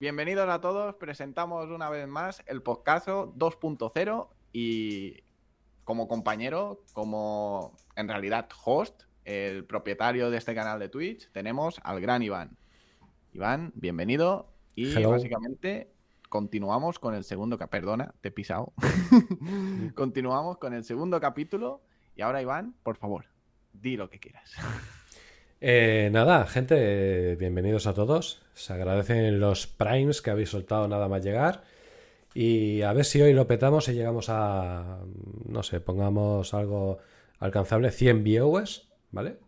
Bienvenidos a todos, presentamos una vez más el podcast 2.0 y como compañero, como en realidad host, el propietario de este canal de Twitch, tenemos al gran Iván. Iván, bienvenido y básicamente continuamos con el segundo capítulo. Perdona, te he pisado. continuamos con el segundo capítulo y ahora Iván, por favor, di lo que quieras. Eh, nada, gente, bienvenidos a todos. Se agradecen los primes que habéis soltado nada más llegar. Y a ver si hoy lo petamos y llegamos a, no sé, pongamos algo alcanzable, 100 viewers, ¿vale?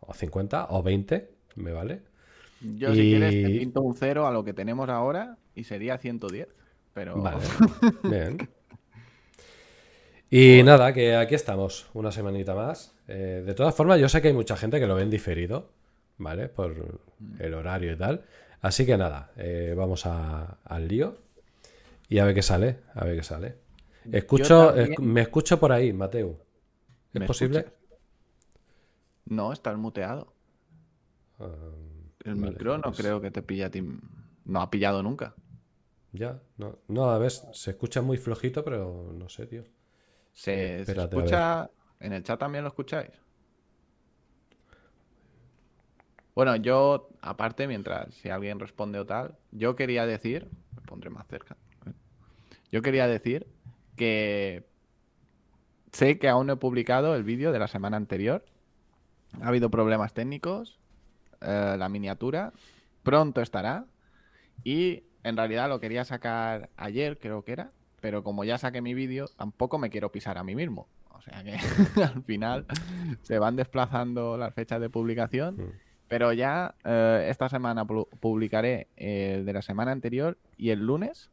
O 50 o 20, me vale. Yo si quieres te pinto un cero a lo que tenemos ahora y sería 110, pero... Vale, bien. Y nada, que aquí estamos, una semanita más. Eh, de todas formas, yo sé que hay mucha gente que lo ven diferido, ¿vale? Por el horario y tal. Así que nada, eh, vamos al lío y a ver qué sale, a ver qué sale. Escucho, me escucho por ahí, Mateo. ¿Es posible? No, estás muteado. Ah, el micro no pues creo que te pille a ti. No ha pillado nunca. Ya, no, no, a ver, se escucha muy flojito, pero no sé, tío. Se, escucha. ¿En el chat también lo escucháis? Bueno, yo, aparte, mientras si alguien responde o tal, yo quería decir, me pondré más cerca. Yo quería decir que sé que aún no he publicado el vídeo de la semana anterior. Ha habido problemas técnicos. Eh, la miniatura pronto estará. Y en realidad lo quería sacar ayer, creo que era pero como ya saqué mi vídeo, tampoco me quiero pisar a mí mismo. O sea que al final se van desplazando las fechas de publicación. Mm. Pero ya eh, esta semana publicaré el de la semana anterior y el lunes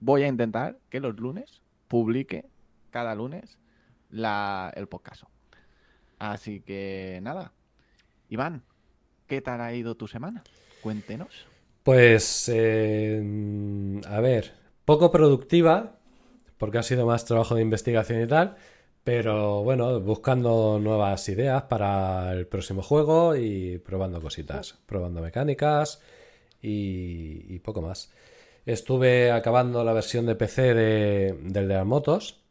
voy a intentar que los lunes publique cada lunes la, el podcast. Así que nada. Iván, ¿qué tal ha ido tu semana? Cuéntenos. Pues, eh, a ver, poco productiva, porque ha sido más trabajo de investigación y tal, pero bueno, buscando nuevas ideas para el próximo juego y probando cositas, probando mecánicas y, poco más. Estuve acabando la versión de PC de, del de las motos,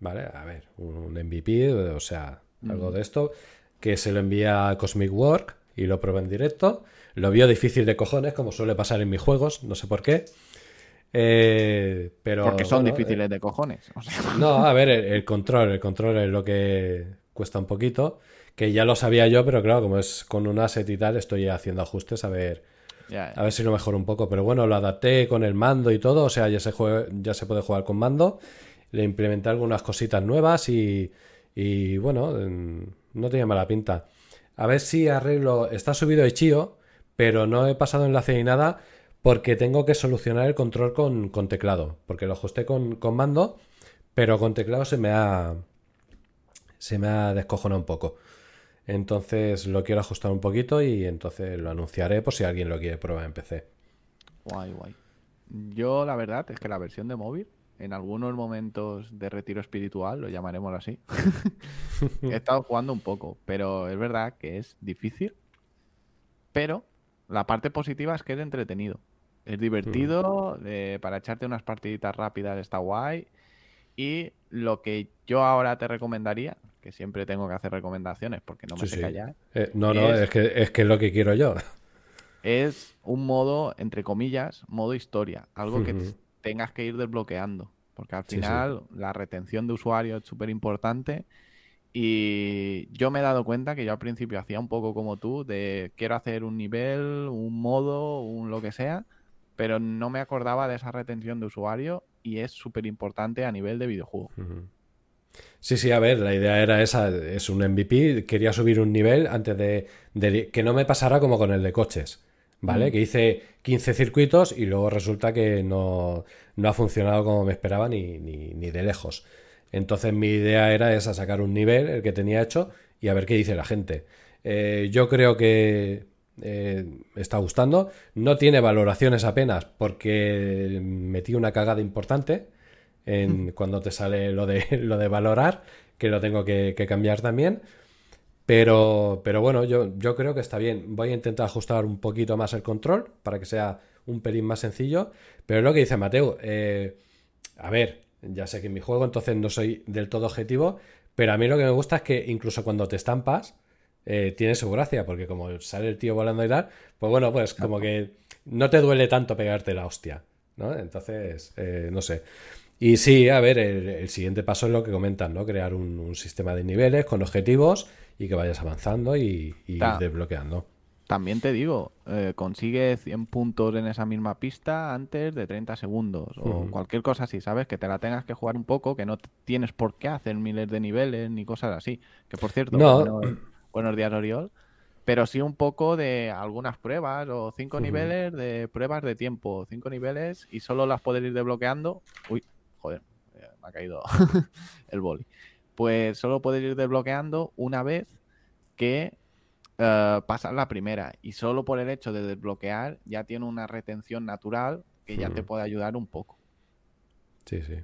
¿vale? A ver, un MVP, o sea, algo de esto, que se lo envía a Cosmic Work y lo probé en directo. Lo vio difícil de cojones, como suele pasar en mis juegos, no sé por qué. Eh, pero, Porque son difíciles de cojones. No, a ver, el, control, el control es lo que cuesta un poquito. Que ya lo sabía yo, pero claro, como es con un asset y tal, estoy haciendo ajustes a ver. A ver si lo mejoro un poco. Pero bueno, lo adapté con el mando y todo. O sea, ya se, ya se puede jugar con mando. Le implementé algunas cositas nuevas y, y bueno, no tenía mala pinta. A ver si arreglo. Está subido Chio, pero no he pasado enlace ni nada porque tengo que solucionar el control con, teclado, porque lo ajusté con, mando, pero con teclado se me ha se me ha descojonado un poco. Entonces lo quiero ajustar un poquito y entonces lo anunciaré por si alguien lo quiere probar en PC. Guay, guay. Yo la verdad es que la versión de móvil, en algunos momentos de retiro espiritual, lo llamaremos así, he estado jugando un poco, pero es verdad que es difícil. Pero la parte positiva es que es entretenido. Es divertido, eh, para echarte unas partiditas rápidas está guay. Y lo que yo ahora te recomendaría, que siempre tengo que hacer recomendaciones porque no me sé callar. Eh, no, no, es, que, es que es lo que quiero yo. Es un modo, entre comillas, modo historia. Algo que tengas que ir desbloqueando. Porque al final la retención de usuario es súper importante y yo me he dado cuenta que yo al principio hacía un poco como tú, de quiero hacer un nivel, un modo, un lo que sea, pero no me acordaba de esa retención de usuario y es súper importante a nivel de videojuego. Sí, sí, a ver, la idea era esa, es un MVP, quería subir un nivel antes de, que no me pasara como con el de coches, ¿vale? Que hice 15 circuitos y luego resulta que no, no ha funcionado como me esperaba ni, ni, ni de lejos. Entonces mi idea era esa, sacar un nivel, el que tenía hecho, y a ver qué dice la gente. Eh, yo creo que eh, está gustando. No tiene valoraciones apenas porque metí una cagada importante en cuando te sale lo de, lo de valorar, que lo tengo que, cambiar también. Pero, pero bueno, yo, yo creo que está bien. Voy a intentar ajustar un poquito más el control para que sea un pelín más sencillo. Pero es lo que dice Mateo. Eh, a ver, ya sé que en mi juego entonces no soy del todo objetivo, pero a mí lo que me gusta es que incluso cuando te estampas, eh, tiene su gracia, porque como sale el tío volando y tal, pues bueno, pues como que no te duele tanto pegarte la hostia, ¿no? Entonces, eh, no sé. Y sí, a ver, el, siguiente paso es lo que comentan, ¿no? Crear un, sistema de niveles con objetivos y que vayas avanzando y, desbloqueando. También te digo, eh, consigue 100 puntos en esa misma pista antes de 30 segundos o cualquier cosa así, ¿sabes? Que te la tengas que jugar un poco, que no tienes por qué hacer miles de niveles ni cosas así. Que por cierto, no. Buenos días Oriol, pero sí un poco de algunas pruebas o cinco niveles de pruebas de tiempo, cinco niveles y solo las puedes ir desbloqueando. Uy, joder, eh, me ha caído el boli. Pues solo puedes ir desbloqueando una vez que uh, pasas la primera y solo por el hecho de desbloquear ya tiene una retención natural que ya te puede ayudar un poco. Sí, sí.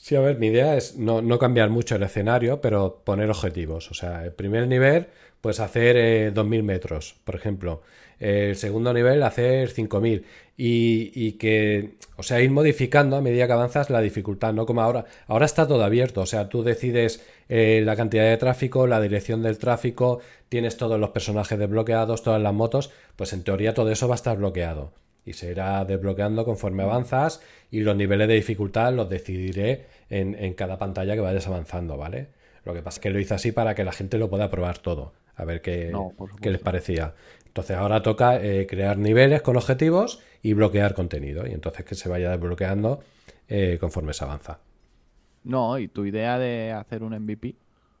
Sí, a ver, mi idea es no, no, cambiar mucho el escenario, pero poner objetivos. O sea, el primer nivel, pues hacer 2.000 eh, metros, por ejemplo. El segundo nivel, hacer 5.000. Y, y, que, o sea, ir modificando a medida que avanzas la dificultad, no como ahora. Ahora está todo abierto, o sea, tú decides eh, la cantidad de tráfico, la dirección del tráfico, tienes todos los personajes desbloqueados, todas las motos, pues en teoría todo eso va a estar bloqueado y se irá desbloqueando conforme avanzas y los niveles de dificultad los decidiré en, cada pantalla que vayas avanzando, ¿vale? Lo que pasa es que lo hice así para que la gente lo pueda probar todo, a ver qué, qué les parecía. Entonces ahora toca eh, crear niveles con objetivos y bloquear contenido y entonces que se vaya desbloqueando eh, conforme se avanza. No, y tu idea de hacer un MVP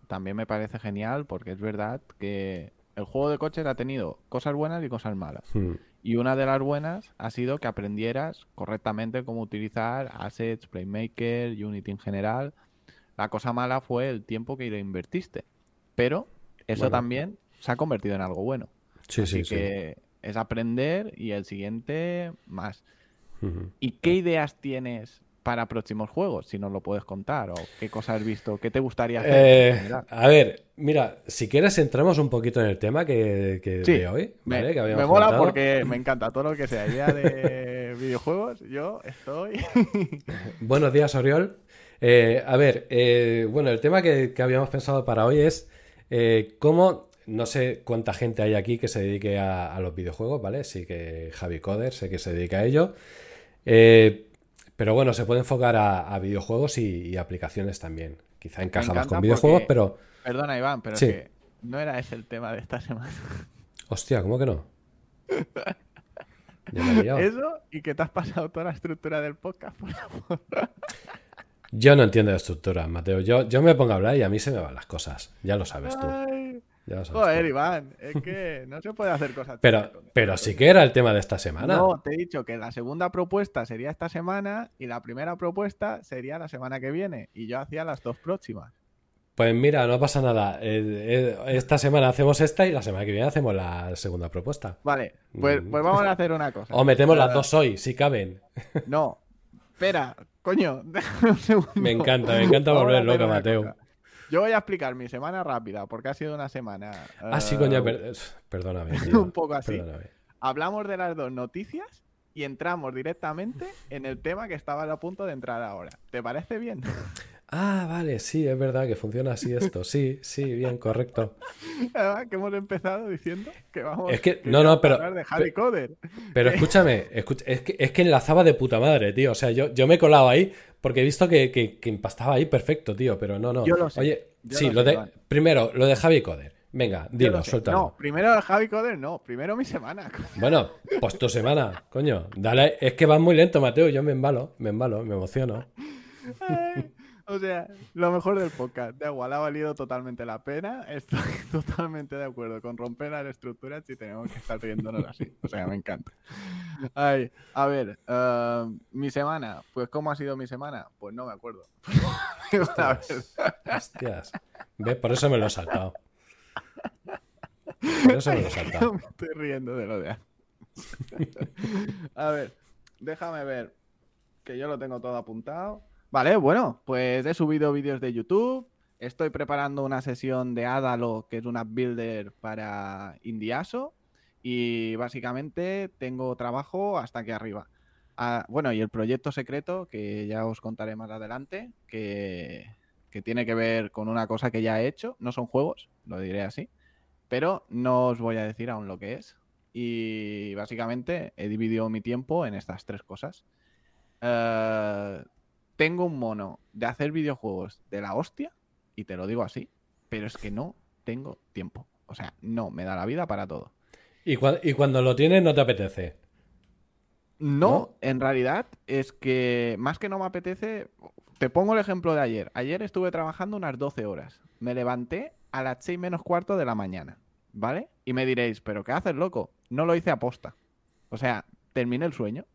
también me parece genial porque es verdad que el juego de coches ha tenido cosas buenas y cosas malas. Hmm. Y una de las buenas ha sido que aprendieras correctamente cómo utilizar assets, Playmaker, Unity en general. La cosa mala fue el tiempo que le invertiste. Pero eso también se ha convertido en algo bueno. Sí, Así sí, que es aprender y el siguiente más. ¿Y qué ideas tienes para próximos juegos, si nos lo puedes contar, o qué cosas has visto, qué te gustaría hacer. Eh, a ver, mira, si quieres entramos un poquito en el tema que, de hoy, ¿vale? Me, me mola porque me encanta todo lo que sea de videojuegos, yo estoy... Buenos días, Oriol. Eh, a ver, eh, bueno, el tema que, habíamos pensado para hoy es cómo no sé cuánta gente hay aquí que se dedique a, los videojuegos, ¿vale? Sí que Javi Coder, sé que se dedica a ello. Eh, pero bueno, se puede enfocar a, videojuegos y, aplicaciones también. Quizá encaja más con videojuegos, pero. Perdona, Iván, pero que no era ese el tema de esta semana. Hostia, ¿cómo que no? Eso y que te has pasado toda la estructura del podcast, por favor. Yo no entiendo de estructura, Mateo. Yo, yo me pongo a hablar y a mí se me van las cosas. Ya lo sabes tú. Joder, Iván, es que no se puede hacer cosas. Pero, pero sí que era el tema de esta semana. No, te he dicho que la segunda propuesta sería esta semana y la primera propuesta sería la semana que viene. Y yo hacía las dos próximas. Pues mira, no pasa nada. Eh, eh, esta semana hacemos esta y la semana que viene hacemos la segunda propuesta. Vale, pues, pues vamos a hacer una cosa. O metemos las dos hoy, si caben. No, espera, coño, déjame un segundo. Me encanta, me encanta volver loca, Mateo. Yo voy a explicar mi semana rápida, porque ha sido una semana. Ah, sí, coño, eh, perdóname. un poco así. Hablamos de las dos noticias y entramos directamente en el tema que estaba a punto de entrar ahora. ¿Te parece bien? Ah, vale, sí, es verdad que funciona así esto. Sí, sí, bien, correcto. que hemos empezado diciendo que vamos es que, no, no, pero, a hablar de Harry Coder. Pero escúchame, es, que, es que enlazaba de puta madre, tío. O sea, yo, yo me he colado ahí porque he visto que, que, empastaba ahí perfecto, tío. Pero no, no. Yo lo sé. Oye, sí, lo, de. Primero, lo de Javi Coder. Venga, dilo, suéltalo. No, primero Javi Coder, no. Primero mi semana. Bueno, pues tu semana, coño. Dale, es que vas muy lento, Mateo. Yo me embalo, me embalo, me emociono. O sea, lo mejor del podcast. Da igual, ha valido totalmente la pena. Estoy totalmente de acuerdo con romper las estructuras y tenemos que estar riéndonos así. O sea, me encanta. Ay, a ver, uh, mi semana. Pues, ¿cómo ha sido mi semana? Pues no me acuerdo. Hostias. ¿Ves? Por eso me lo he saltado. Por eso me lo he saltado. me estoy riendo de lo de A ver, déjame ver. Que yo lo tengo todo apuntado. Vale, bueno, pues he subido vídeos de YouTube, estoy preparando una sesión de Adalo, que es una builder para Indiaso, y básicamente tengo trabajo hasta aquí arriba. Ah, bueno, y el proyecto secreto, que ya os contaré más adelante, que, que tiene que ver con una cosa que ya he hecho. No son juegos, lo diré así, pero no os voy a decir aún lo que es. Y básicamente he dividido mi tiempo en estas tres cosas. Eh, tengo un mono de hacer videojuegos de la hostia, y te lo digo así, pero es que no tengo tiempo. O sea, no me da la vida para todo. ¿Y, cuando lo tienes no te apetece? No, en realidad es que más que no me apetece, te pongo el ejemplo de ayer. Ayer estuve trabajando unas 12 horas. Me levanté a las 6 menos cuarto de la mañana, ¿vale? Y me diréis, ¿pero qué haces, loco? No lo hice a posta. O sea, terminé el sueño.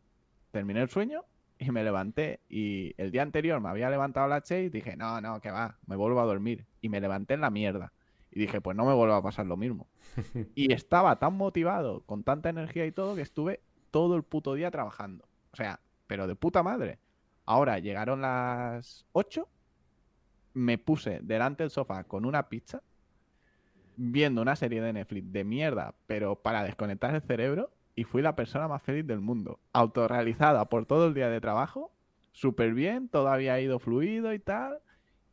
Terminé el sueño y me levanté. Y el día anterior me había levantado a las 6 y dije, no, no, que va, me vuelvo a dormir. Y me levanté en la mierda. Y dije, pues no me vuelva a pasar lo mismo. y estaba tan motivado, con tanta energía y todo, que estuve todo el puto día trabajando. O sea, pero de puta madre. Ahora llegaron las 8, me puse delante del sofá con una pizza, viendo una serie de Netflix de mierda, pero para desconectar el cerebro, y fui la persona más feliz del mundo. Autorrealizada por todo el día de trabajo, súper bien, todo había ido fluido y tal.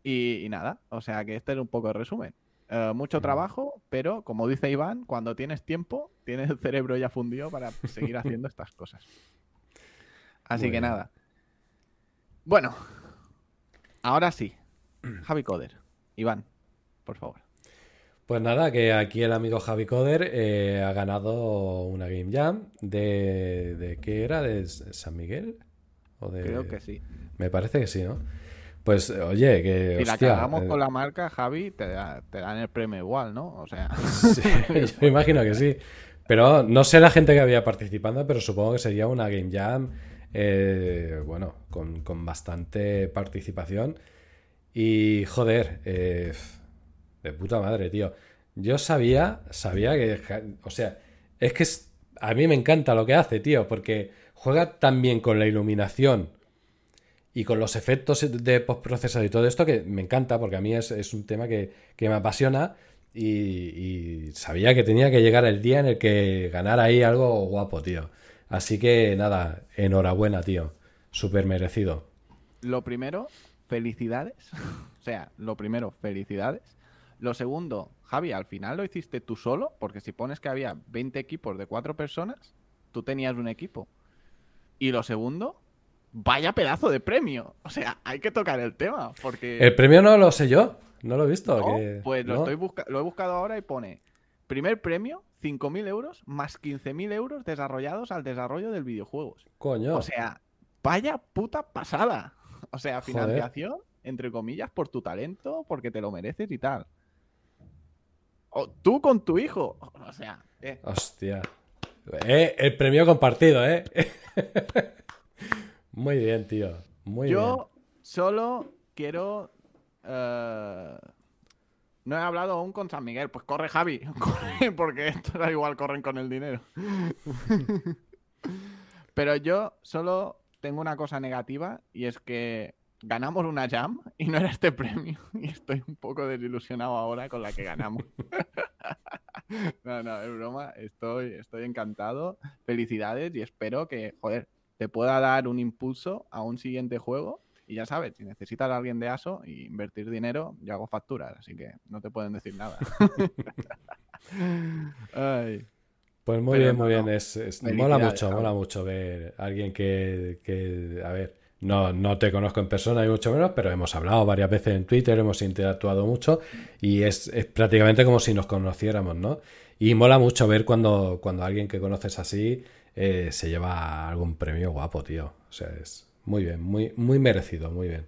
Y, nada, o sea que este es un poco el resumen. Eh, mucho trabajo, pero como dice Iván, cuando tienes tiempo, tienes el cerebro ya fundido para seguir haciendo estas cosas. Así que nada. Bueno, ahora sí. Javi Coder. Iván, por favor. Pues nada, que aquí el amigo Javi Coder eh, ha ganado una Game Jam de, de ¿qué era? ¿De San Miguel? ¿O de... Creo que sí. Me parece que sí, ¿no? Pues oye, que. Si la cagamos eh, con la marca, Javi, te, dan el premio igual, ¿no? O sea. yo imagino que sí. Pero no sé la gente que había participando, pero supongo que sería una Game Jam eh, bueno, con, bastante participación. Y joder, eh, de puta madre, tío. Yo sabía, sabía que, o sea, es que a mí me encanta lo que hace, tío, porque juega tan bien con la iluminación y con los efectos de postprocesado y todo esto que me encanta, porque a mí es, un tema que, me apasiona. Y, y, sabía que tenía que llegar el día en el que ganara ahí algo guapo, tío. Así que nada, enhorabuena, tío. Súper merecido. Lo primero, felicidades. o sea, lo primero, felicidades. Lo segundo, Javi, al final lo hiciste tú solo, porque si pones que había 20 equipos de cuatro personas, tú tenías un equipo. Y lo segundo, vaya pedazo de premio. O sea, hay que tocar el tema, porque... El premio no lo sé yo, no lo he visto. Pues lo, Estoy lo he buscado ahora y pone, primer premio, 5.000 euros más 15.000 euros desarrollados al desarrollo del videojuego. Coño. O sea, vaya puta pasada. O sea, financiación, entre comillas, por tu talento, porque te lo mereces y tal. O tú con tu hijo. O sea. Eh. Hostia. Eh, el premio compartido, ¿eh? Muy bien, tío. Muy Yo solo quiero. Eh, no he hablado aún con San Miguel. Pues corre, Javi. Corre, porque esto da igual, corren con el dinero. Pero yo solo tengo una cosa negativa y es que ganamos una jam y no era este premio. Y estoy un poco desilusionado ahora con la que ganamos. no, no, es broma. Estoy, estoy encantado. Felicidades y espero que, joder, te pueda dar un impulso a un siguiente juego y ya sabes, si necesitas a alguien de ASO e invertir dinero, yo hago facturas, así que no te pueden decir nada. Pues muy bien, muy bien. Es, mola mucho, mola mucho ver a alguien que, a ver, no, no te conozco en persona y mucho menos, pero hemos hablado varias veces en Twitter, hemos interactuado mucho y es, prácticamente como si nos conociéramos, ¿no? Y mola mucho ver cuando, cuando alguien que conoces así eh, se lleva algún premio guapo, tío. O sea, es, muy bien, muy, muy merecido, muy bien.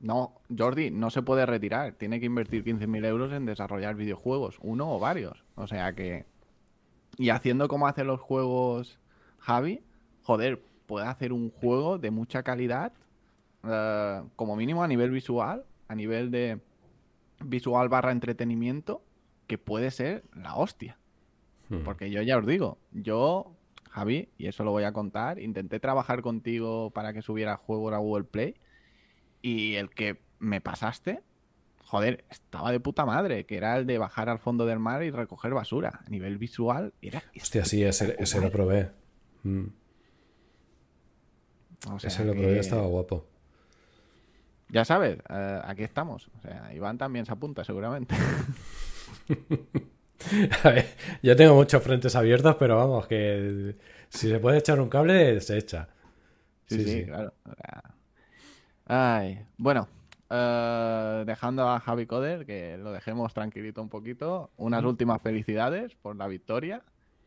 No, Jordi, no se puede retirar. Tiene que invertir 15.000 euros en desarrollar videojuegos, uno o varios. O sea que. Y haciendo como hacen los juegos Javi, joder, puede hacer un juego de mucha calidad, eh, como mínimo a nivel visual, a nivel de visual barra entretenimiento, que puede ser la hostia. Hmm. Porque yo ya os digo, yo Javi, y eso lo voy a contar. Intenté trabajar contigo para que subiera juego a Google Play y el que me pasaste, joder, estaba de puta madre, que era el de bajar al fondo del mar y recoger basura. A nivel visual era... Hostia, sí, ese, lo probé. Mm. Ese lo probé, estaba guapo. Ya sabes, eh, aquí estamos. O sea, Iván también se apunta, seguramente. A ver, yo tengo muchos frentes abiertos, pero vamos, que si se puede echar un cable, se echa. Sí, sí, claro. Ay, bueno, eh, dejando a Javi Coder, que lo dejemos tranquilito un poquito, unas últimas felicidades por la victoria,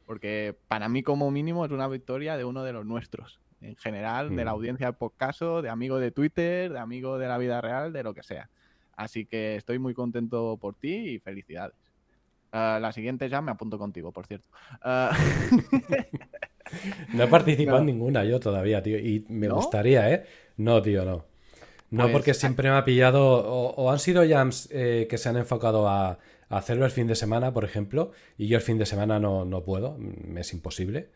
porque para mí como mínimo es una victoria de uno de los nuestros, en general, de la audiencia del podcast, de amigo de Twitter, de amigo de la vida real, de lo que sea. Así que estoy muy contento por ti y felicidades. Eh, la siguiente ya me apunto contigo, por cierto. Eh, no he participado en ninguna yo todavía, tío. Y me gustaría, ¿eh? No, tío, no. No, pues, porque siempre me ha pillado. O, han sido jams eh, que se han enfocado a, hacerlo el fin de semana, por ejemplo. Y yo el fin de semana no, puedo. Me es imposible.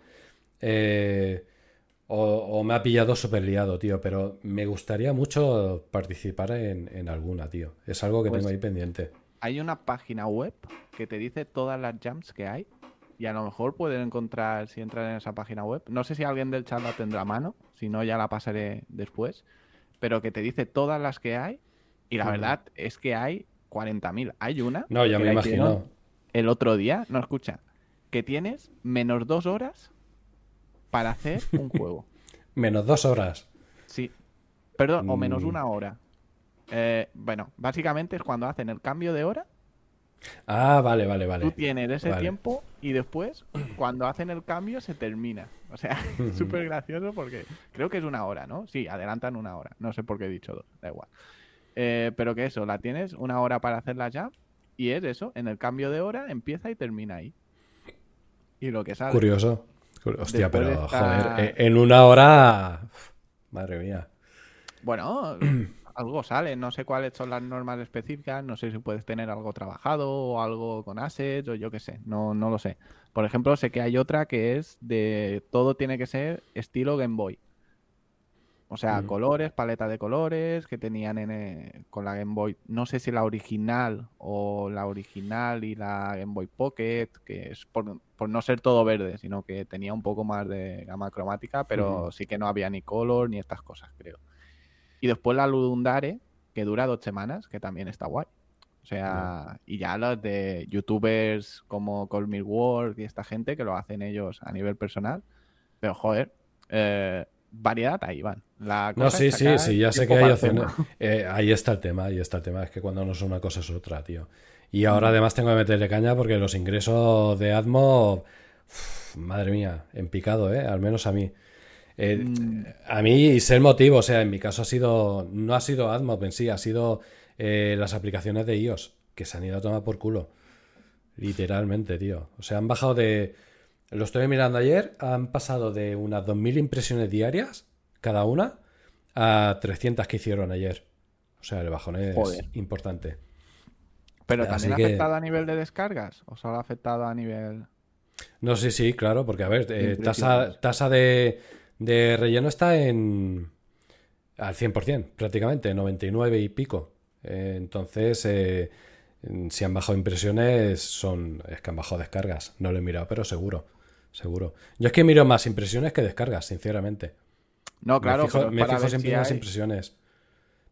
O, me ha pillado súper liado, tío. Pero me gustaría mucho participar en, alguna, tío. Es algo que pues tengo ahí pendiente hay una página web que te dice todas las jams que hay. Y a lo mejor pueden encontrar, si entran en esa página web, no sé si alguien del chat la tendrá a mano, si no ya la pasaré después, pero que te dice todas las que hay. Y la verdad es que hay 40.000. Hay una. No, ya me imagino. El otro día, no escucha, que tienes menos dos horas para hacer un juego. menos dos horas. Sí. Perdón, o menos mm. una hora. Eh, bueno, básicamente es cuando hacen el cambio de hora. Ah, vale, vale, vale. Tú tienes ese tiempo y después, cuando hacen el cambio, se termina. O sea, súper gracioso porque creo que es una hora, ¿no? Sí, adelantan una hora. No sé por qué he dicho dos, da igual. Eh, pero que eso, la tienes una hora para hacerla ya y es eso, en el cambio de hora empieza y termina ahí. Y lo que sale. Curioso. Hostia, pero joder, eh, en una hora. Madre mía. Bueno, algo sale. No sé cuáles son las normas específicas, no sé si puedes tener algo trabajado o algo con assets o yo qué sé, no, no lo sé. Por ejemplo, sé que hay otra que es de todo tiene que ser estilo Game Boy. O sea, colores, paleta de colores que tenían en, eh, con la Game Boy. No sé si la original o la original y la Game Boy Pocket, que es por, no ser todo verde, sino que tenía un poco más de gama cromática, pero sí que no había ni color ni estas cosas, creo. Y después la Ludundare, que dura dos semanas, que también está guay. O sea, y ya los de youtubers como Call Me World y esta gente que lo hacen ellos a nivel personal. Pero joder, eh, variedad ahí van. no, sí, sí, sí, ya sé que hay opciones. Eh, ahí está el tema, ahí está el tema. Es que cuando no es una cosa es otra, tío. Y ahora además tengo que meterle caña porque los ingresos de Admo, madre mía, en picado, ¿eh? Al menos a mí. Eh, mm. A mí es el motivo, o sea, en mi caso ha sido, no ha sido AdMob en sí, ha sido eh, las aplicaciones de iOS, que se han ido a tomar por culo. Literalmente, tío. O sea, han bajado de... Lo estoy mirando ayer, han pasado de unas 2.000 impresiones diarias, cada una, a 300 que hicieron ayer. O sea, el bajón es importante. ¿Pero también ha afectado a nivel de descargas? ¿O solo ha afectado a nivel...? No, sí, sí, claro, porque a ver, eh, tasa, tasa de, de relleno está en al 100%, prácticamente, 99 y pico. Eh, entonces, eh, si han bajado impresiones, son es que han bajado descargas. No lo he mirado, pero seguro, seguro. Yo es que miro más impresiones que descargas, sinceramente. No, claro, me fijo, siempre en las impresiones.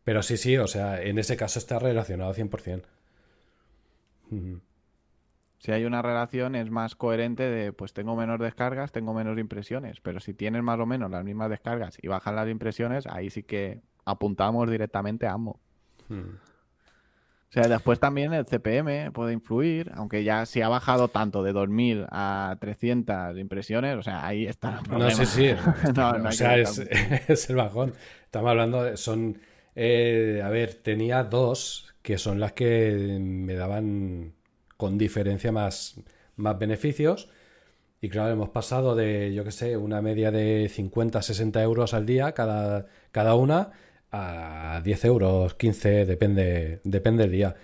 Pero sí, sí, o sea, en ese caso está relacionado 100%. Si hay una relación es más coherente de, pues tengo menos descargas, tengo menos impresiones, pero si tienes más o menos las mismas descargas y bajan las impresiones, ahí sí que apuntamos directamente a ambos. Hmm. O sea, después también el CPM puede influir, aunque ya si ha bajado tanto de 2000 a 300 impresiones, o sea, ahí está. No, sí, sí. o sea, es, el bajón. Estamos hablando, son. Eh, a ver, tenía dos que son las que me daban con diferencia más, más beneficios. Y claro, hemos pasado de, yo que sé, una media de 50, 60 euros al día cada, cada una a 10 euros, 15, depende, depende del día.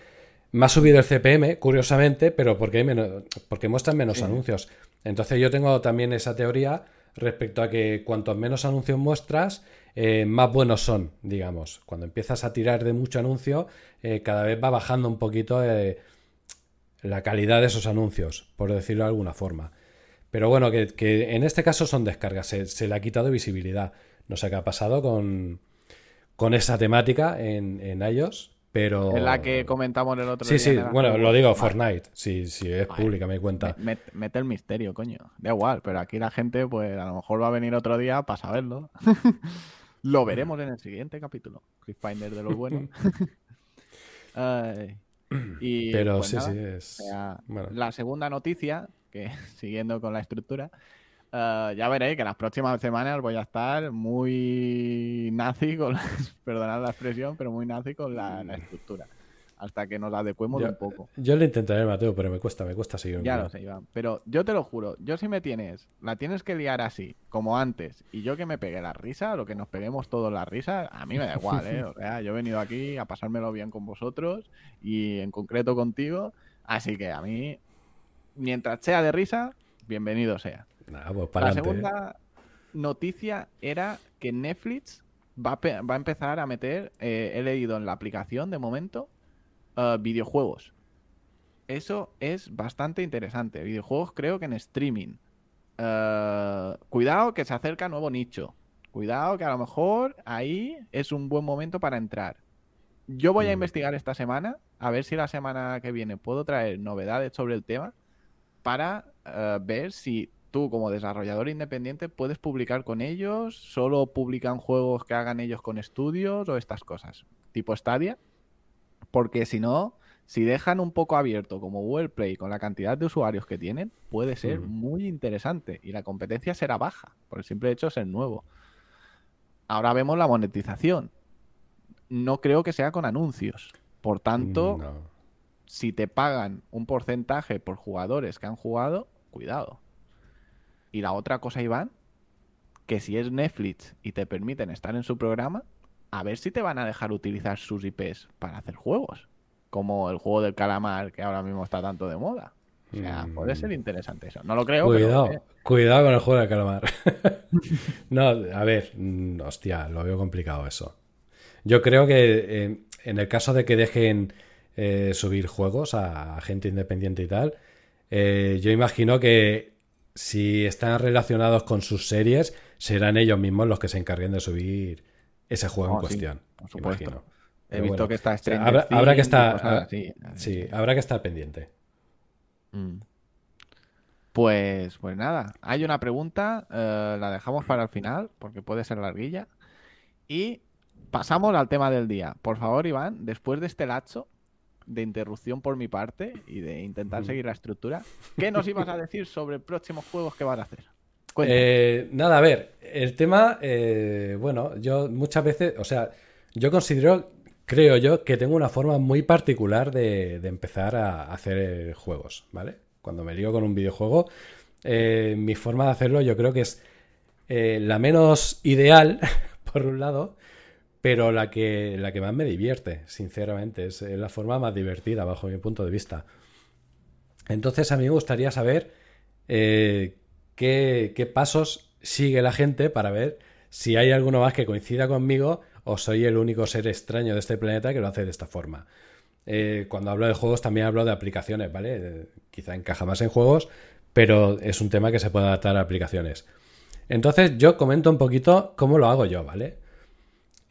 Me ha subido el CPM, curiosamente, pero porque, hay menos, porque muestran menos anuncios. Entonces yo tengo también esa teoría respecto a que cuantos menos anuncios muestras, eh, más buenos son, digamos. Cuando empiezas a tirar de mucho anuncio, eh, cada vez va bajando un poquito eh, la calidad de esos anuncios, por decirlo de alguna forma. Pero bueno, que, en este caso son descargas, se, le ha quitado visibilidad. No sé qué ha pasado con, con esa temática en, en iOS, pero... Es la que comentamos el otro día. Sí, sí, bueno, lo digo, Fortnite. Si sí, es pública, me cuenta. Mete el misterio, coño. Da igual, pero aquí la gente, pues a lo mejor va a venir otro día para saberlo. lo veremos en el siguiente capítulo. Cliffhanger de los buenos. y, pero pues sí, sí, es... La segunda noticia, que siguiendo con la estructura, eh, ya veréis que las próximas semanas voy a estar muy nazi con, perdonad la expresión, pero muy nazi con la, estructura. Hasta que nos adecuemos un poco. Yo lo intentaré, Mateo, pero me cuesta, me cuesta seguir. Ya lo sé, Iván. Pero yo te lo juro, yo si me tienes, la tienes que liar así, como antes, y yo que me pegue la risa, lo que nos peguemos todos la risa, a mí me da igual, ¿eh? O sea, yo he venido aquí a pasármelo bien con vosotros y en concreto contigo. Así que a mí, mientras sea de risa, bienvenido sea. Pues la segunda noticia era que Netflix va a, empezar a meter, eh, he leído en la aplicación de momento, eh, videojuegos. Eso es bastante interesante. Videojuegos creo que en streaming. Eh, cuidado que se acerca nuevo nicho. Cuidado que a lo mejor ahí es un buen momento para entrar. Yo voy a mm. investigar esta semana, a ver si la semana que viene puedo traer novedades sobre el tema para ver si tú como desarrollador independiente puedes publicar con ellos, solo publican juegos que hagan ellos con estudios o estas cosas, tipo Stadia, porque si no, si dejan un poco abierto como Google Play con la cantidad de usuarios que tienen, puede ser muy interesante y la competencia será baja, por el simple hecho de ser nuevo. Ahora vemos la monetización. No creo que sea con anuncios. Por tanto, si te pagan un porcentaje por jugadores que han jugado, cuidado. Y la otra cosa, Iván, que si es Netflix y te permiten estar en su programa, a ver si te van a dejar utilizar sus IPs para hacer juegos. Como el juego del calamar que ahora mismo está tanto de moda. O sea, puede ser mm. interesante eso. No lo creo. Cuidado, cuidado con el juego del calamar. no, a ver, mm, hostia, lo veo complicado eso. Yo creo que eh, en el caso de que dejen eh, subir juegos a, gente independiente y tal, eh, yo imagino que si están relacionados con sus series, serán ellos mismos los que se encarguen de subir ese juego en cuestión. por supuesto. He visto que está habrá, que estar sí, habrá que estar pendiente. Mm. Pues, pues nada, hay una pregunta, eh, la dejamos para el final porque puede ser larguilla. Y pasamos al tema del día. Por favor, Iván, después de este lacho, de interrupción por mi parte y de intentar seguir la estructura. ¿Qué nos ibas a decir sobre próximos juegos que van a hacer? Eh, nada, a ver, el tema, eh, bueno, yo muchas veces, o sea, yo considero, creo yo, que tengo una forma muy particular de, empezar a hacer juegos, ¿vale? Cuando me lío con un videojuego, eh, mi forma de hacerlo yo creo que es la menos ideal, por un lado, pero la que, la que más me divierte, sinceramente, es la forma más divertida bajo mi punto de vista. Entonces a mí me gustaría saber eh, qué, pasos sigue la gente para ver si hay alguno más que coincida conmigo o soy el único ser extraño de este planeta que lo hace de esta forma. Eh, cuando hablo de juegos también hablo de aplicaciones, ¿vale? Eh, quizá encaja más en juegos, pero es un tema que se puede adaptar a aplicaciones. Entonces yo comento un poquito cómo lo hago yo, ¿vale?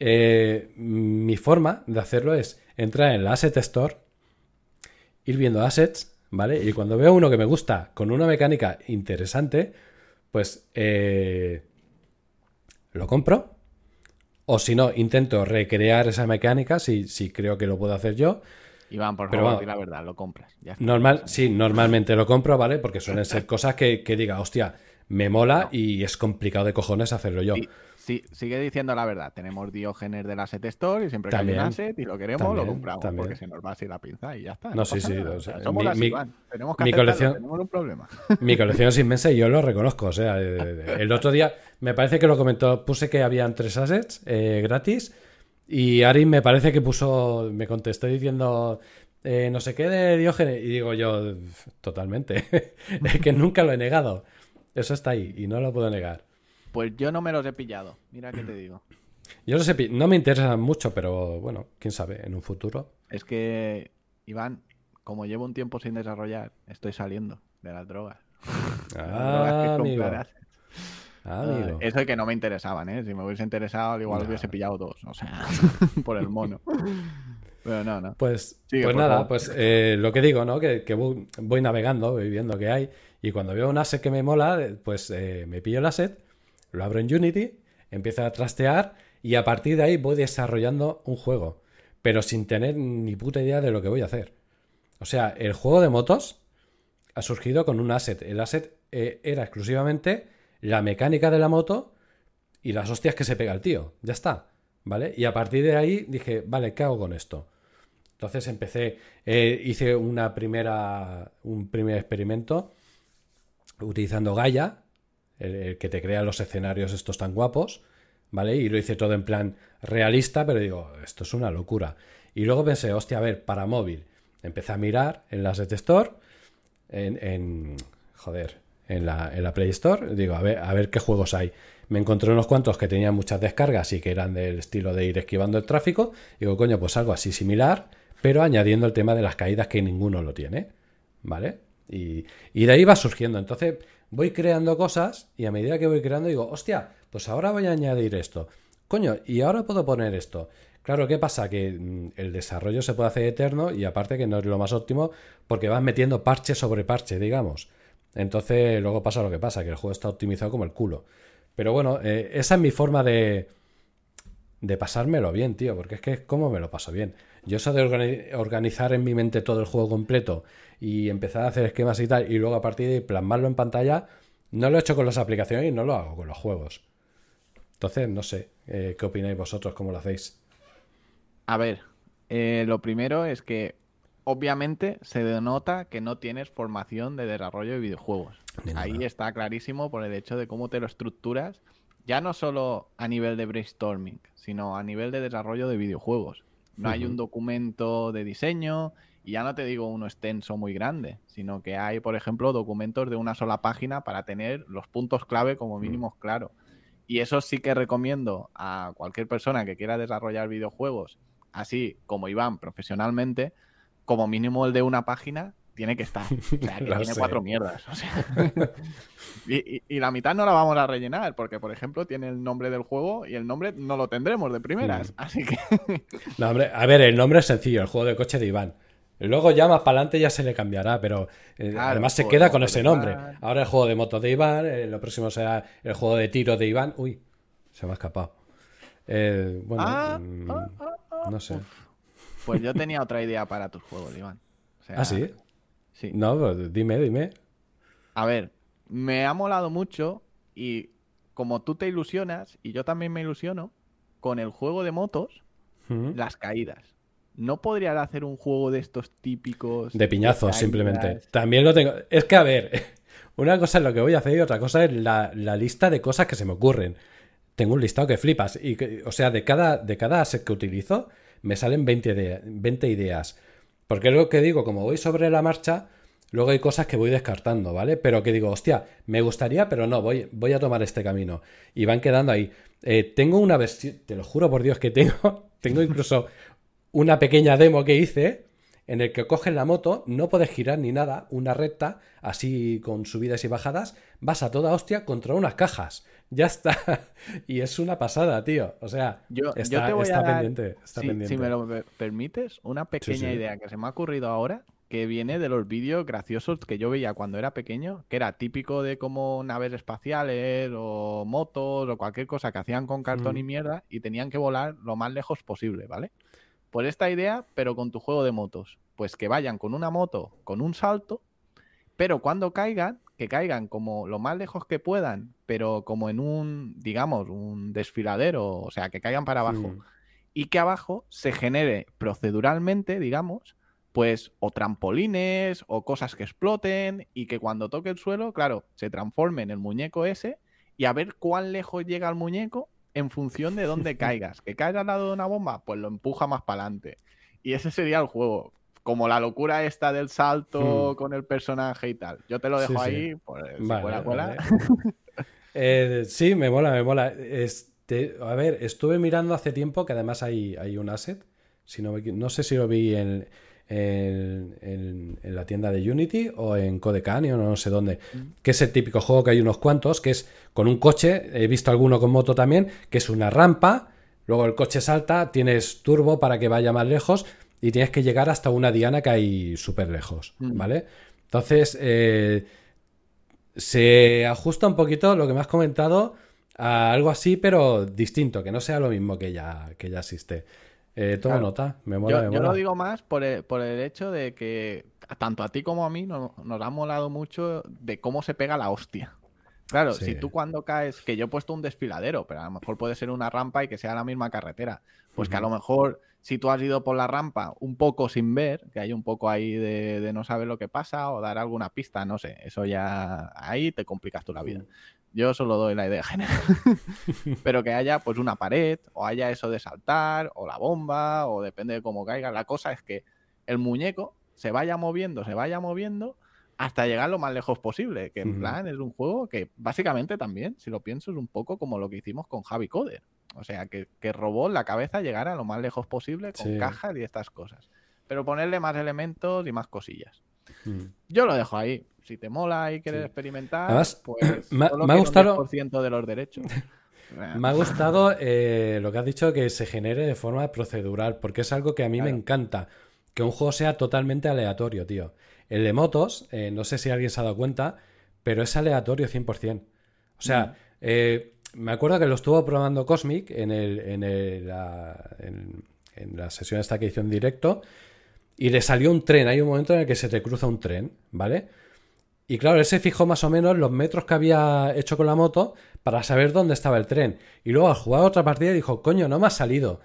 Eh, mi forma de hacerlo es entrar en la Asset Store, ir viendo assets, ¿vale? Y cuando veo uno que me gusta con una mecánica interesante, pues eh, lo compro. O si no, intento recrear esa mecánica si, si creo que lo puedo hacer yo. Iván, por favor, la verdad, lo compras. normal, sí, normalmente lo compro, ¿vale? Porque suelen ser cosas que, que diga, hostia, me mola y es complicado de cojones hacerlo yo. Sí, sigue diciendo la verdad. Tenemos Diógenes del Asset Store y siempre que hay un asset y lo queremos, lo compramos. Porque se nos va así la pinza y ya está. No, sí, sí. somos mi, Tenemos que mi colección, tenemos un problema. Mi colección es inmensa y yo lo reconozco. O sea, eh, el otro día me parece que lo comentó, puse que habían tres assets eh, gratis y Ari me parece que puso, me contestó diciendo... Eh, no sé qué de Diógenes. Y digo yo, totalmente. es que nunca lo he negado. Eso está ahí y no lo puedo negar. Pues yo no me los he pillado, mira qué te digo. Yo no sé, no me interesan mucho, pero bueno, quién sabe, en un futuro. Es que, Iván, como llevo un tiempo sin desarrollar, estoy saliendo de las drogas. Ah, amigo. Ah, eso es que no me interesaban, ¿eh? Si me hubiese interesado, igual hubiese pillado dos. O sea, por el mono. Pero no, no. Pues, pues nada, pues eh, lo que digo, ¿no? Que, voy, navegando, voy viendo qué hay. Y cuando veo un asset que me mola, pues eh, me pillo el asset, lo abro en Unity, empiezo a trastear y a partir de ahí voy desarrollando un juego. Pero sin tener ni puta idea de lo que voy a hacer. O sea, el juego de motos ha surgido con un asset. El asset eh, era exclusivamente la mecánica de la moto y las hostias que se pega el tío. Ya está. ¿Vale? Y a partir de ahí dije, vale, ¿qué hago con esto? Entonces empecé, eh, hice una primera, un primer experimento utilizando Gaia, el, que te crea los escenarios estos tan guapos, ¿vale? Y lo hice todo en plan realista, pero digo, esto es una locura. Y luego pensé, hostia, a ver, para móvil. Empecé a mirar en las Store, en, joder, en la, Play Store, digo, a ver, a ver qué juegos hay. Me encontré unos cuantos que tenían muchas descargas y que eran del estilo de ir esquivando el tráfico. Digo, coño, pues algo así similar, pero añadiendo el tema de las caídas que ninguno lo tiene, ¿vale? Y de ahí va surgiendo. Entonces, voy creando cosas y a medida que voy creando digo, hostia, pues ahora voy a añadir esto. Coño, y ahora puedo poner esto. Claro, ¿qué pasa? Que mm, el desarrollo se puede hacer eterno y aparte que no es lo más óptimo porque vas metiendo parche sobre parche, digamos. Entonces luego pasa lo que pasa, que el juego está optimizado como el culo. Pero bueno, eh, esa es mi forma de, de pasármelo bien, tío, porque es que cómo me lo paso bien. Yo eso de organizar en mi mente todo el juego completo y empezar a hacer esquemas y tal, y luego a partir de plasmarlo en pantalla, no lo he hecho con las aplicaciones y no lo hago con los juegos. Entonces, no sé, eh, ¿qué opináis vosotros? ¿Cómo lo hacéis? A ver, eh, lo primero es que obviamente se denota que no tienes formación de desarrollo de videojuegos. Ahí está clarísimo por el hecho de cómo te lo estructuras, ya no solo a nivel de brainstorming, sino a nivel de desarrollo de videojuegos. No hay un documento de diseño, y ya no te digo uno extenso muy grande, sino que hay, por ejemplo, documentos de una sola página para tener los puntos clave como mm. mínimos claros. Y eso sí que recomiendo a cualquier persona que quiera desarrollar videojuegos, así como Iván profesionalmente, como mínimo el de una página tiene que estar. O sea, que tiene cuatro mierdas. y, la mitad no la vamos a rellenar, porque, por ejemplo, tiene el nombre del juego y el nombre no lo tendremos de primeras. Mm. Así que. no, hombre, a ver, el nombre es sencillo, el juego de coche de Iván. Luego ya más para adelante ya se le cambiará, pero eh, además se queda con ese nombre. Ahora el juego de moto de Iván, eh, lo próximo será el juego de tiro de Iván. Uy, se me ha escapado. Eh, bueno, ah, mm, ah, ah, no sé. Pues yo tenía otra idea para tus juegos, Iván. ¿Ah, sí? Sí. No, pues dime, dime. A ver, me ha molado mucho y como tú te ilusionas y yo también me ilusiono con el juego de motos, las caídas. ¿No podrías hacer un juego de estos típicos? De piñazos, simplemente. También lo tengo. Es que, a ver, una cosa es lo que voy a hacer y otra cosa es la, lista de cosas que se me ocurren. Tengo un listado que flipas. Y o sea, de cada, de cada asset que utilizo, me salen 20, 20 ideas. Porque es lo que digo, como voy sobre la marcha, luego hay cosas que voy descartando, ¿vale? Pero que digo, hostia, me gustaría, pero no, voy, voy a tomar este camino. Y van quedando ahí. Eh, tengo una versión, te lo juro por Dios que tengo, tengo incluso una pequeña demo que hice en el que coges la moto, no puedes girar ni nada, una recta, así con subidas y bajadas, vas a toda hostia contra unas cajas. Ya está. y es una pasada, tío. O sea, yo, está, te voy a pendiente, si, me lo permites, una pequeña idea que se me ha ocurrido ahora, que viene de los vídeos graciosos que yo veía cuando era pequeño, que era típico de como naves espaciales o motos o cualquier cosa que hacían con cartón y mm. mierda y tenían que volar lo más lejos posible, ¿vale? Por esta idea, pero con tu juego de motos. Pues que vayan con una moto, con un salto, pero cuando caigan, que caigan como lo más lejos que puedan, pero como en un, digamos, un desfiladero, o sea, que caigan para abajo. Y que abajo se genere proceduralmente, digamos, pues o trampolines o cosas que exploten y que cuando toque el suelo, claro, se transforme en el muñeco ese y a ver cuán lejos llega el muñeco en función de dónde caigas. Que caigas al lado de una bomba, pues lo empuja más para adelante. Y ese sería el juego. Como la locura esta del salto hmm. con el personaje y tal. Yo te lo dejo ahí, pues, Eh, sí, me mola, me mola. Este, a ver, estuve mirando hace tiempo que además hay, hay un asset. Si no, no sé si lo vi en, en, la tienda de Unity o en Code Canyon o no sé dónde. Que es el típico juego que hay unos cuantos, que es con un coche. He visto alguno con moto también, que es una rampa. Luego el coche salta, tienes turbo para que vaya más lejos y tienes que llegar hasta una diana que hay súper lejos, mm. ¿vale? Entonces, eh, se ajusta un poquito lo que me has comentado a algo así, pero distinto, que no sea lo mismo que ya, que ya existe. Eh, nota, me mola, yo, me mola. Yo lo digo más por el, por el, hecho de que tanto a ti como a mí nos, ha molado mucho de cómo se pega la hostia. Claro, si tú cuando caes, que yo he puesto un desfiladero, pero a lo mejor puede ser una rampa y que sea la misma carretera, pues que a lo mejor si tú has ido por la rampa un poco sin ver, que hay un poco ahí de, no saber lo que pasa o dar alguna pista, no sé, eso ya ahí te complicas tú la vida. Yo solo doy la idea general. Pero que haya pues una pared, o haya eso de saltar, o la bomba, o depende de cómo caiga. La cosa es que el muñeco se vaya moviendo, se vaya moviendo hasta llegar lo más lejos posible. Que en plan es un juego que básicamente también, si lo pienso, es un poco como lo que hicimos con Javi Coder. O sea, que, que robó la cabeza llegara lo más lejos posible con cajas y estas cosas. Pero ponerle más elementos y más cosillas. Mm. Yo lo dejo ahí. Si te mola y quieres experimentar, pues me, ha gustado de los derechos. me ha gustado eh, lo que has dicho que se genere de forma procedural, porque es algo que a mí me encanta. Que un juego sea totalmente aleatorio, tío. El de motos, eh, no sé si alguien se ha dado cuenta, pero es aleatorio 100%. O sea, mm. eh, me acuerdo que lo estuvo probando Cosmic en, el, en, el, la, en, la sesión esta que hizo en directo y le salió un tren. Hay un momento en el que se te cruza un tren, ¿vale? Y claro, él se fijó más o menos los metros que había hecho con la moto para saber dónde estaba el tren. Y luego al jugar otra partida dijo, coño, no me ha salido.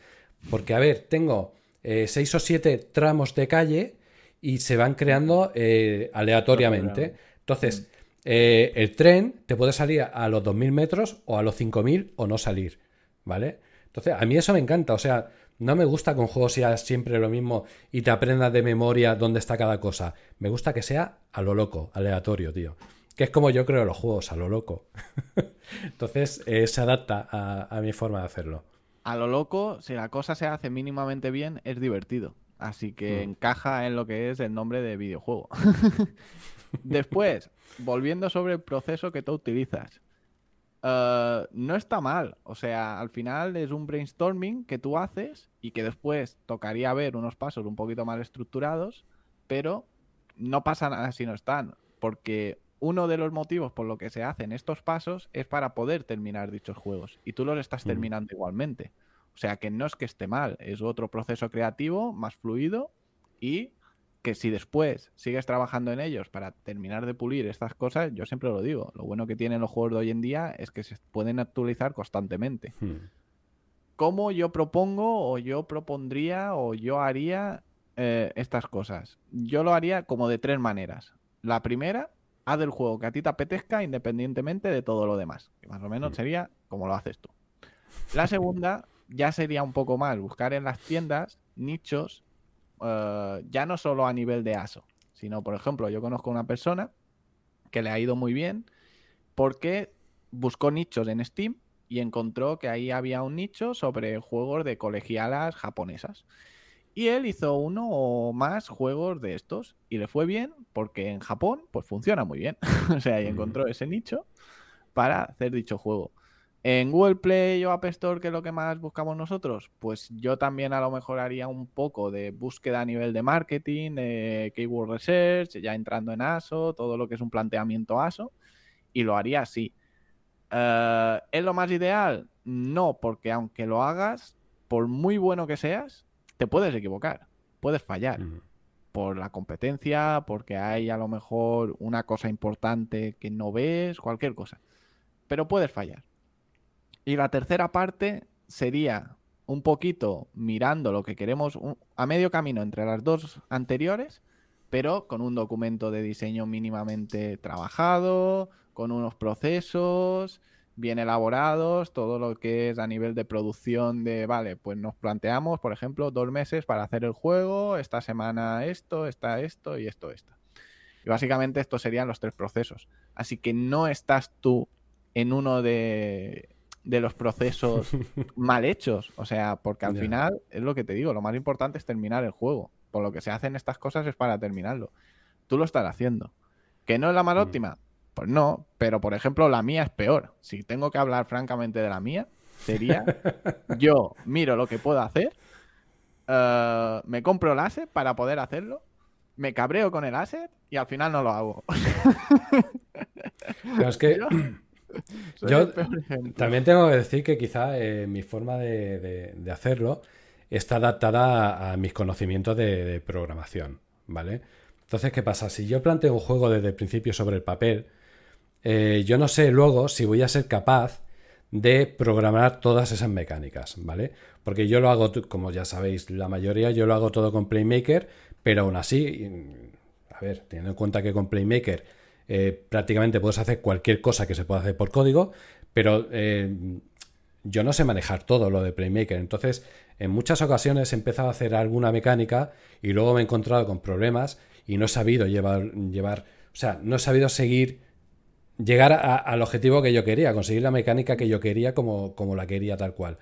Porque, a ver, tengo eh, seis o siete tramos de calle y se van creando eh, aleatoriamente. Entonces, eh, el tren te puede salir a los 2.000 metros o a los 5.000 o no salir, ¿vale? Entonces, a mí eso me encanta, o sea, no me gusta que un juego sea siempre lo mismo y te aprendas de memoria dónde está cada cosa. Me gusta que sea a lo loco, aleatorio, tío. Que es como yo creo los juegos, a lo loco. Entonces, eh, se adapta a, mi forma de hacerlo. A lo loco, si la cosa se hace mínimamente bien, es divertido. Así que mm. encaja en lo que es el nombre de videojuego. Después, volviendo sobre el proceso que tú utilizas. Eh, no está mal. O sea, al final es un brainstorming que tú haces y que después tocaría ver unos pasos un poquito más estructurados, pero no pasa nada si no están. Porque uno de los motivos por lo que se hacen estos pasos es para poder terminar dichos juegos. Y tú los estás mm. terminando igualmente. O sea que no es que esté mal, es otro proceso creativo más fluido y que si después sigues trabajando en ellos para terminar de pulir estas cosas, yo siempre lo digo, lo bueno que tienen los juegos de hoy en día es que se pueden actualizar constantemente. Hmm. ¿Cómo yo propongo o yo propondría o yo haría eh, estas cosas? Yo lo haría como de tres maneras. La primera, haz del juego que a ti te apetezca independientemente de todo lo demás, que más o menos hmm. sería como lo haces tú. La segunda ya sería un poco más buscar en las tiendas nichos eh, ya no solo a nivel de ASO, sino, por ejemplo, yo conozco una persona que le ha ido muy bien porque buscó nichos en Steam y encontró que ahí había un nicho sobre juegos de colegialas japonesas. Y él hizo uno o más juegos de estos y le fue bien porque en Japón pues funciona muy bien. o sea, y encontró ese nicho para hacer dicho juego. En Google Play o App Store, ¿qué es lo que más buscamos nosotros? Pues yo también a lo mejor haría un poco de búsqueda a nivel de marketing, de keyword research, ya entrando en ASO, todo lo que es un planteamiento ASO, y lo haría así. Eh, ¿Es lo más ideal? No, porque aunque lo hagas, por muy bueno que seas, te puedes equivocar, puedes fallar. Por la competencia, porque hay a lo mejor una cosa importante que no ves, cualquier cosa. Pero puedes fallar. Y la tercera parte sería un poquito mirando lo que queremos a medio camino entre las dos anteriores, pero con un documento de diseño mínimamente trabajado, con unos procesos bien elaborados, todo lo que es a nivel de producción de, vale, pues nos planteamos, por ejemplo, dos meses para hacer el juego, esta semana esto, está esto y esto, esto. Y básicamente estos serían los tres procesos. Así que no estás tú en uno de, los procesos mal hechos. O sea, porque al final es lo que te digo, lo más importante es terminar el juego. Por lo que se hacen estas cosas es para terminarlo. Tú lo estás haciendo. ¿Que no es la más mm. óptima? Pues no, pero por ejemplo la mía es peor. Si tengo que hablar francamente de la mía, sería yo miro lo que puedo hacer, eh, me compro el asset para poder hacerlo, me cabreo con el asset y al final no lo hago. Pero es que yo, también tengo que decir que quizá eh, mi forma de, hacerlo está adaptada a, mis conocimientos de, programación, ¿vale? Entonces, ¿qué pasa? Si yo planteo un juego desde el principio sobre el papel, eh, yo no sé luego si voy a ser capaz de programar todas esas mecánicas, ¿vale? Porque yo lo hago, como ya sabéis, la mayoría yo lo hago todo con Playmaker, pero aún así, a ver, teniendo en cuenta que con Playmaker eh, prácticamente puedes hacer cualquier cosa que se pueda hacer por código, pero eh, yo no sé manejar todo lo de Playmaker. Entonces, en muchas ocasiones he empezado a hacer alguna mecánica y luego me he encontrado con problemas y no he sabido llevar, llevar o sea, no he sabido seguir llegar al objetivo que yo quería, conseguir la mecánica que yo quería como, como, la quería tal cual.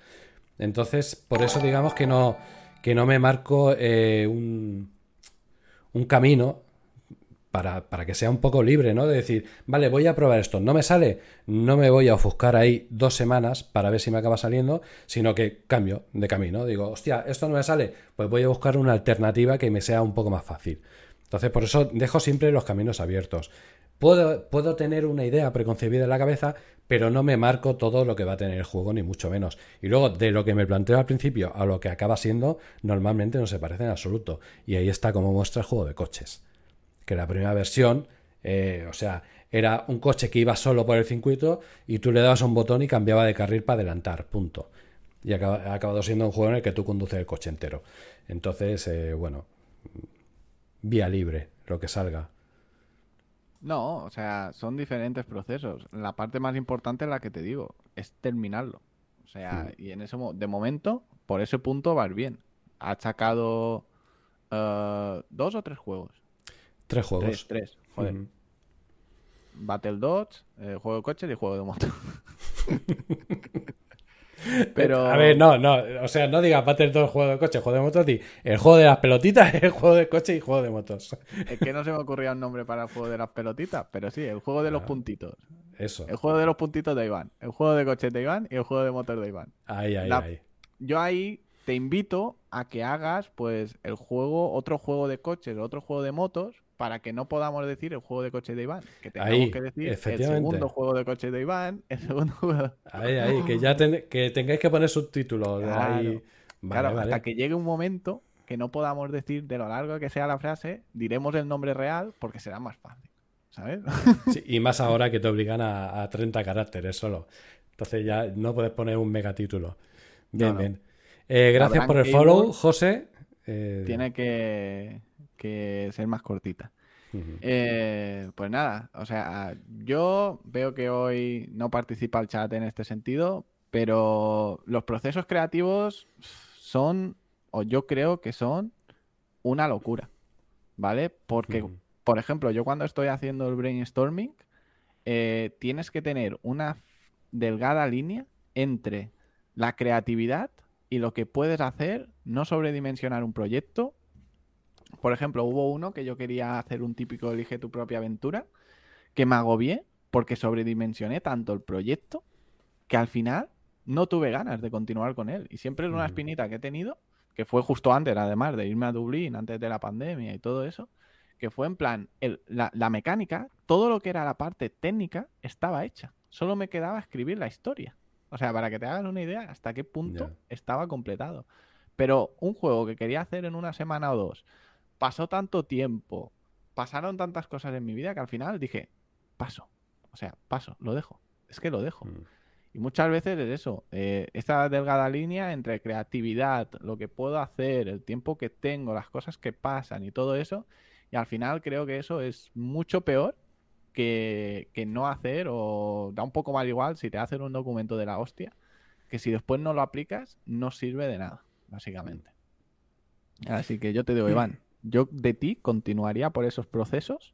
Entonces, por eso digamos que no, que no me marco eh, un, un, camino para, que sea un poco libre, ¿no? De decir, vale, voy a probar esto, no me sale, no me voy a ofuscar ahí dos semanas para ver si me acaba saliendo, sino que cambio de camino. Digo, hostia, esto no me sale, pues voy a buscar una alternativa que me sea un poco más fácil. Entonces, por eso dejo siempre los caminos abiertos. Puedo, tener una idea preconcebida en la cabeza, pero no me marco todo lo que va a tener el juego, ni mucho menos. Y luego, de lo que me planteo al principio a lo que acaba siendo, normalmente no se parece en absoluto. Y ahí está como muestra el juego de coches. Que la primera versión, eh, o sea, era un coche que iba solo por el circuito y tú le dabas un botón y cambiaba de carril para adelantar, punto. Y ha acabado siendo un juego en el que tú conduces el coche entero. Entonces, eh, bueno, vía libre, lo que salga. No, o sea, son diferentes procesos. La parte más importante es la que te digo, es terminarlo. O sea, y en ese de momento, por ese punto va bien. Ha sacado eh, dos o tres juegos. Tres juegos. Tres, tres, joder. Battle Dodge, eh, juego de coches y juego de moto. Pero... A ver, no, no, o sea, no digas Battle el juego de coche, juego de motos, el juego de las pelotitas, el juego de coche y juego de motos. Es que no se me ocurría un nombre para el juego de las pelotitas, pero sí, el juego de los ah, puntitos. Eso. El juego de los puntitos de Iván, el juego de coche de Iván y el juego de motor de Iván. Ahí, ahí, ahí. Yo ahí te invito a que hagas, pues, el juego, otro juego de coches, otro juego de motos, para que no podamos decir el juego de coche de Iván, que tengamos que decir el segundo juego de coche de Iván, el segundo juego... Ahí, ahí, que ya que tengáis que poner subtítulos. Claro, hasta que llegue un momento que no podamos decir de lo largo que sea la frase, diremos el nombre real porque será más fácil, ¿sabes? y más ahora que te obligan a, 30 caracteres solo. Entonces ya no puedes poner un megatítulo. Bien, bien. Eh, gracias por el follow, José. Eh, Tiene que que ser más cortita. Eh, pues nada, o sea, yo veo que hoy no participa el chat en este sentido, pero los procesos creativos son, o yo creo que son, una locura, ¿vale? Porque, por ejemplo, yo cuando estoy haciendo el brainstorming, eh, tienes que tener una delgada línea entre la creatividad y lo que puedes hacer, no sobredimensionar un proyecto por ejemplo, hubo uno que yo quería hacer un típico elige tu propia aventura, que me agobié porque sobredimensioné tanto el proyecto que al final no tuve ganas de continuar con él. Y siempre es una espinita que he tenido, que fue justo antes, además de irme a Dublín, antes de la pandemia y todo eso, que fue en plan, la, la, mecánica, todo lo que era la parte técnica estaba hecha. Solo me quedaba escribir la historia. O sea, para que te hagas una idea hasta qué punto estaba completado. Pero un juego que quería hacer en una semana o dos, pasó tanto tiempo, pasaron tantas cosas en mi vida que al final dije, paso. O sea, paso, lo dejo. Es que lo dejo. Mm. Y muchas veces es eso, eh, esta delgada línea entre creatividad, lo que puedo hacer, el tiempo que tengo, las cosas que pasan y todo eso. Y al final creo que eso es mucho peor que, que no hacer o da un poco mal igual si te hacen un documento de la hostia, que si después no lo aplicas no sirve de nada, básicamente. Así que yo te digo, Iván, yo de ti continuaría por esos procesos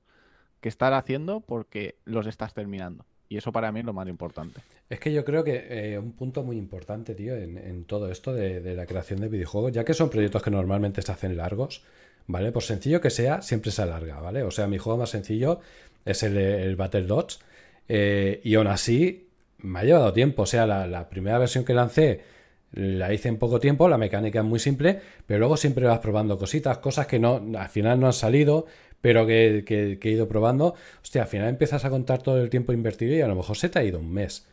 que estar haciendo porque los estás terminando. Y eso para mí es lo más importante. Es que yo creo que eh, un punto muy importante, tío, en, todo esto de, la creación de videojuegos, ya que son proyectos que normalmente se hacen largos, ¿vale? Por sencillo que sea, siempre se alarga, ¿vale? O sea, mi juego más sencillo es el, Battle Dots. Eh, y aún así, me ha llevado tiempo. O sea, la, primera versión que lancé la hice en poco tiempo, la mecánica es muy simple, pero luego siempre vas probando cositas, cosas que no, al final no han salido, pero que, he ido probando, hostia, al final empiezas a contar todo el tiempo invertido y a lo mejor se te ha ido un mes.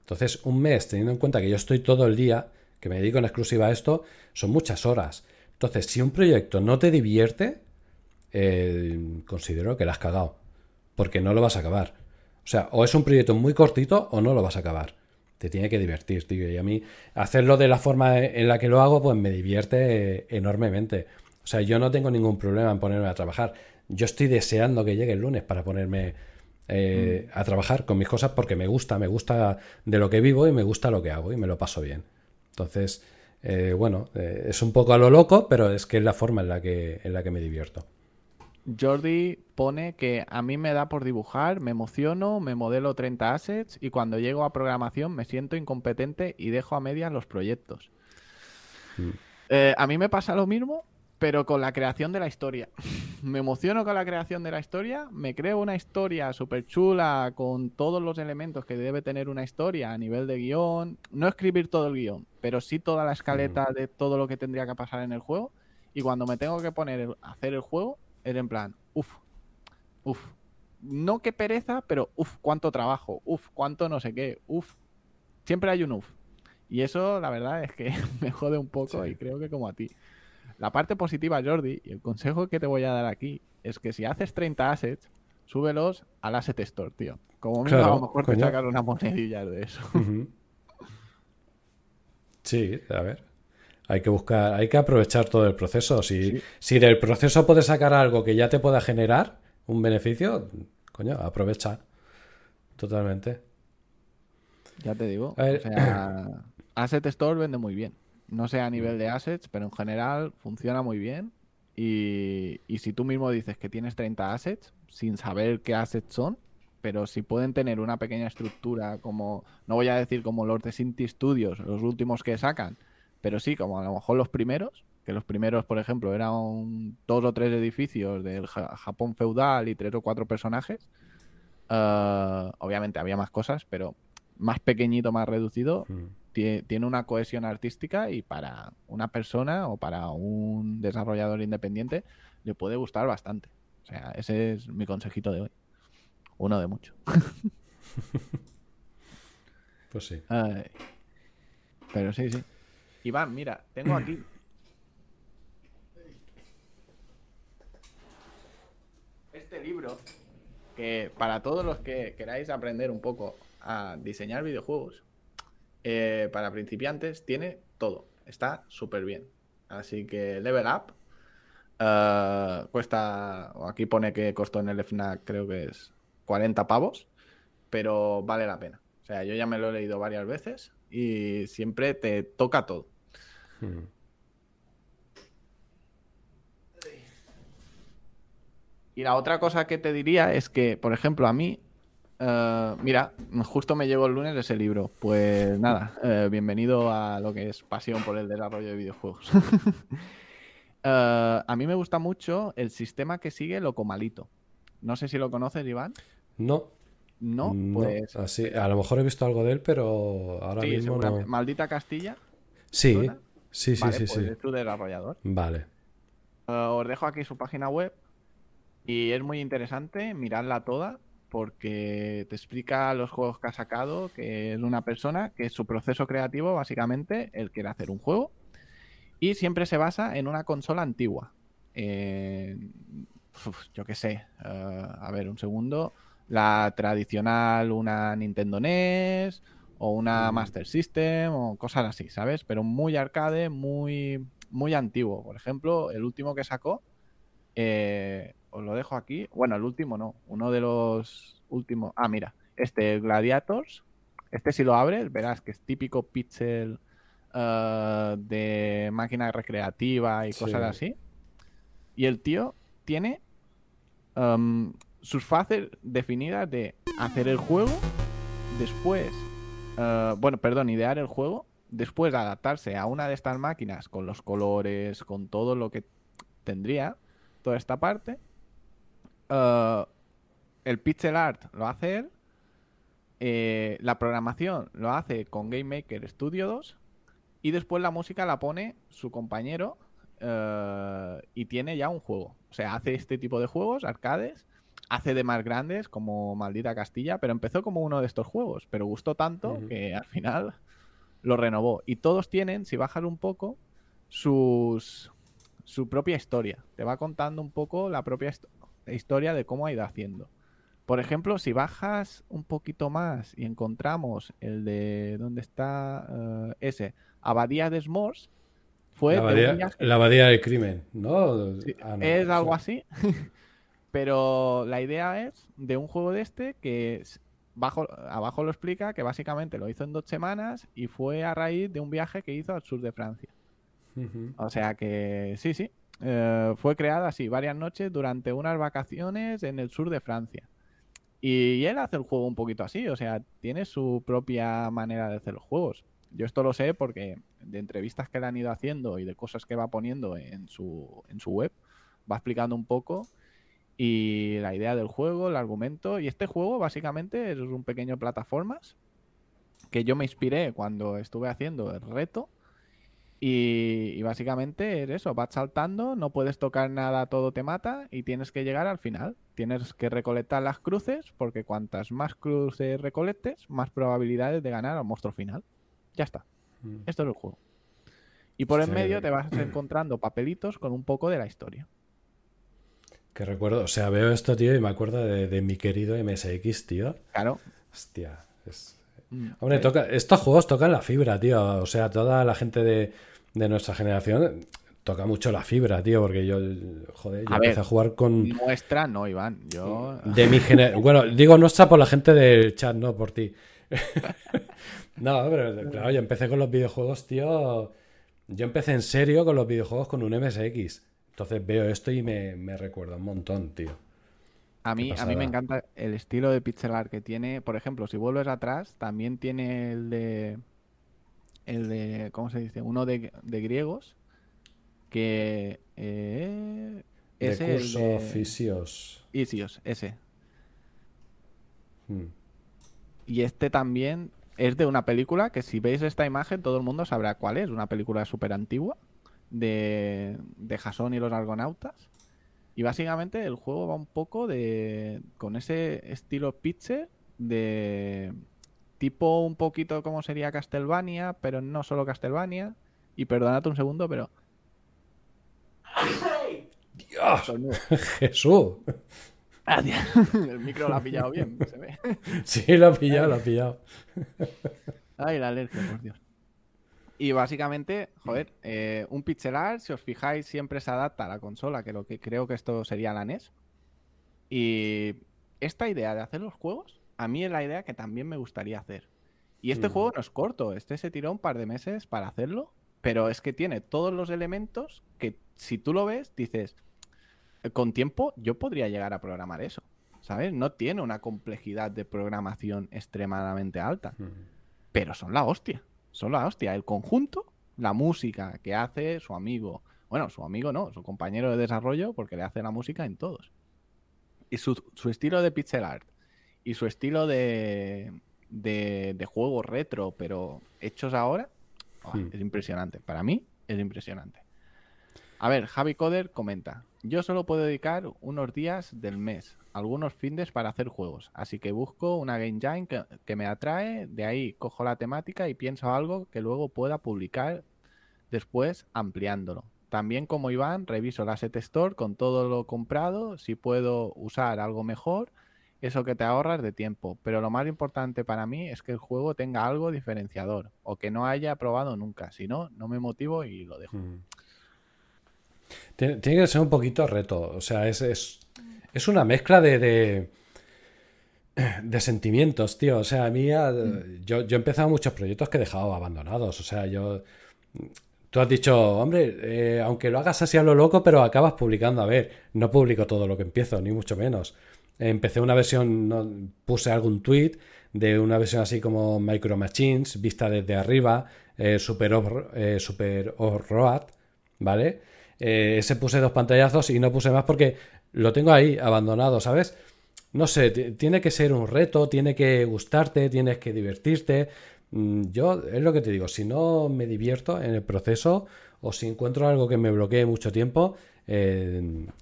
Entonces, un mes, teniendo en cuenta que yo estoy todo el día, que me dedico en exclusiva a esto, son muchas horas. Entonces, si un proyecto no te divierte, eh, considero que lo has cagado, porque no lo vas a acabar. O sea, o es un proyecto muy cortito o no lo vas a acabar. Te tiene que divertir, tío. Y a mí, hacerlo de la forma en la que lo hago, pues me divierte enormemente. O sea, yo no tengo ningún problema en ponerme a trabajar yo estoy deseando que llegue el lunes para ponerme eh, mm. a trabajar con mis cosas porque me gusta, me gusta de lo que vivo y me gusta lo que hago y me lo paso bien. Entonces, eh, bueno, eh, es un poco a lo loco, pero es que es la forma en la que, en la que me divierto. Jordi pone que a mí me da por dibujar, me emociono, me modelo 30 assets y cuando llego a programación me siento incompetente y dejo a medias los proyectos. Mm. a mí me pasa lo mismo, pero con la creación de la historia. me emociono con la creación de la historia, me creo una historia súper chula con todos los elementos que debe tener una historia a nivel de guion. No escribir todo el guion, pero sí toda la escaleta de todo lo que tendría que pasar en el juego. Y cuando me tengo que poner a hacer el juego, es en plan, uff, uff. No que pereza, pero uff, cuánto trabajo, uff, cuánto no sé qué, uff. Siempre hay un uff. Y eso, la verdad, es que me jode un poco y creo que como a ti. La parte positiva, Jordi, y el consejo que te voy a dar aquí, es que si haces 30 assets, súbelos al asset store, tío. Como mínimo, a lo mejor te sacar una monedilla de eso. Sí, a ver. Hay que buscar, hay que aprovechar todo el proceso. Si, si del proceso puedes sacar algo que ya te pueda generar un beneficio, coño, aprovecha. Totalmente. Ya te digo. O sea, Asset Store vende muy bien. No sé a nivel de assets, pero en general funciona muy bien. Y, si tú mismo dices que tienes 30 assets, sin saber qué assets son, pero si pueden tener una pequeña estructura como, no voy a decir como los de Sinti Studios, los últimos que sacan, pero sí, como a lo mejor los primeros, que los primeros, por ejemplo, eran dos o tres edificios del Japón feudal y tres o cuatro personajes. Eh, obviamente había más cosas, pero más pequeñito, más reducido, mm tiene una cohesión artística y para una persona o para un desarrollador independiente le puede gustar bastante. O sea, ese es mi consejito de hoy. Uno de muchos. pues sí. pero sí, sí. Iván, mira, tengo aquí. Este libro que para todos los que queráis aprender un poco a diseñar videojuegos, eh, para principiantes tiene todo. Está súper bien. Así que Level Up uh, cuesta, aquí pone que costó en el FNAC creo que es 40 pavos, pero vale la pena. O sea, yo ya me lo he leído varias veces y siempre te toca todo. Hmm. Y la otra cosa que te diría es que, por ejemplo, a mí eh, mira, justo me llegó el lunes ese libro. Pues nada, eh, bienvenido a lo que es pasión por el desarrollo de videojuegos. Eh, a mí me gusta mucho el sistema que sigue Locomalito. No sé si lo conoces, Iván. No. No, pues. así, a lo mejor he visto algo de él, pero ahora mismo no. Maldita Castilla. Sí, sí, sí, sí, pues Es tu desarrollador. Vale. os dejo aquí su página web y es muy interesante mirarla toda porque te explica los juegos que ha sacado, que es una persona que es su proceso creativo, básicamente, él quiere hacer un juego y siempre se basa en una consola antigua. yo qué sé, eh, a ver, un segundo, la tradicional, una Nintendo NES o una Master System o cosas así, ¿sabes? Pero muy arcade, muy, muy antiguo. Por ejemplo, el último que sacó eh, os lo dejo aquí. Bueno, el último no, uno de los últimos. Ah, mira, este Gladiators. Este si lo abres, verás que es típico pixel eh, de máquina recreativa y cosas así. Y el tío tiene em, sus fases definidas de hacer el juego después, eh, bueno, perdón, idear el juego, después adaptarse a una de estas máquinas con los colores, con todo lo que tendría, toda esta parte. Eh, el pixel art lo hace él. Eh, la programación lo hace con Game Maker Studio 2. Y después la música la pone su compañero y tiene ya un juego. O sea, hace este tipo de juegos, arcades, hace de más grandes como Maldita Castilla, pero empezó como uno de estos juegos, pero gustó tanto que al final lo renovó. Y todos tienen, si bajas un poco, sus su propia historia. Te va contando un poco la propia historia de cómo ha ido haciendo. Por ejemplo, si bajas un poquito más y encontramos el de dónde está eh, ese Abadía de S'mores, fue la abadía, del crimen, ¿no? Ah, es algo así. Pero la idea es de un juego de este que bajo, abajo lo explica que básicamente lo hizo en dos semanas y fue a raíz de un viaje que hizo al sur de Francia. O sea que sí, sí. Eh, fue creada así varias noches durante unas vacaciones en el sur de Francia. Y él hace el juego un poquito así, o sea, tiene su propia manera de hacer los juegos. Yo esto lo sé porque de entrevistas que le han ido haciendo y de cosas que va poniendo en su, en su web, va explicando un poco y la idea del juego, el argumento. Y este juego básicamente es un pequeño plataformas que yo me inspiré cuando estuve haciendo el reto. Y, básicamente es eso, vas saltando, no puedes tocar nada, todo te mata y tienes que llegar al final. Tienes que recolectar las cruces porque cuantas más cruces recolectes, más probabilidades de ganar al monstruo final. Ya está. Mm. Esto es el juego. Y por en medio te vas encontrando papelitos con un poco de la historia. Que recuerdo, o sea, veo esto, tío, y me acuerdo de, mi querido MSX, tío. Claro. Hostia. Mm, Hombre, toca, estos juegos tocan la fibra, tío. O sea, toda la gente de, nuestra generación toca mucho la fibra, tío, porque yo, joder, yo empecé a jugar con... Nuestra no, Iván, yo... De mi generación... Bueno, digo nuestra por la gente del chat, no por ti. no, pero claro, yo empecé con los videojuegos, tío... Yo empecé en serio con los videojuegos con un MSX. Entonces veo esto y me, recuerda un montón, tío. A mí, a mí me encanta el estilo de pixel art que tiene. Por ejemplo, si vuelves atrás, también tiene el de. El de. ¿Cómo se dice? Uno de, griegos. Que. Eh, ese curso el de... Fisios. Isios, ese. Hmm. Y este también es de una película que si veis esta imagen todo el mundo sabrá cuál es. Una película súper antigua de, de Jason y los argonautas. Y básicamente el juego va un poco de. con ese estilo pitcher de. tipo un poquito como sería Castlevania, pero no solo Castlevania. Y perdonad un segundo, pero. ¡Dios! ¡Jesús! El micro lo ha pillado bien, se ve. Sí, lo ha pillado, lo ha pillado. Ay, la alergia, por Dios. Y básicamente, joder, eh, un pixel art, si os fijáis, siempre se adapta a la consola, que lo que creo que esto sería la NES. Y esta idea de hacer los juegos, a mí es la idea que también me gustaría hacer. Y este juego no es corto, este se tiró un par de meses para hacerlo, pero es que tiene todos los elementos que si tú lo ves, dices, con tiempo yo podría llegar a programar eso, ¿sabes? No tiene una complejidad de programación extremadamente alta, pero son la hostia. Solo la hostia. El conjunto, la música que hace su amigo. Bueno, su amigo no, su compañero de desarrollo, porque le hace la música en todos. Y su, estilo de pixel art y su estilo de, de, juego retro, pero hechos ahora, hmm. es impresionante. Para mí, es impresionante. A ver, Javi Coder comenta: Yo solo puedo dedicar unos días del mes algunos fines para hacer juegos. Así que busco una game jam que, me atrae, de ahí cojo la temática y pienso algo que luego pueda publicar después ampliándolo. También como Iván, reviso la set store con todo lo comprado, si puedo usar algo mejor, eso que te ahorras de tiempo. Pero lo más importante para mí es que el juego tenga algo diferenciador o que no haya probado nunca. Si no, no me motivo y lo dejo. Mm. Tiene, que ser un poquito reto. O sea, es es una mezcla de, de, sentimientos, tío. O sea, a mí, mm. yo, yo he empezado muchos proyectos que he dejado abandonados. O sea, yo... Tú has dicho, hombre, eh, aunque lo hagas así a lo loco, pero acabas publicando. A ver, no publico todo lo que empiezo, ni mucho menos. empecé una versión, puse algún tweet de una versión así como Micro Machines, vista desde arriba, eh, Super, eh, Super Road, ¿vale? Eh, ese puse dos pantallazos y no puse más porque lo tengo ahí abandonado, ¿sabes? No sé, tiene que ser un reto, tiene que gustarte, tienes que divertirte. Mm, yo, es lo que te digo, si no me divierto en el proceso o si encuentro algo que me bloquee mucho tiempo,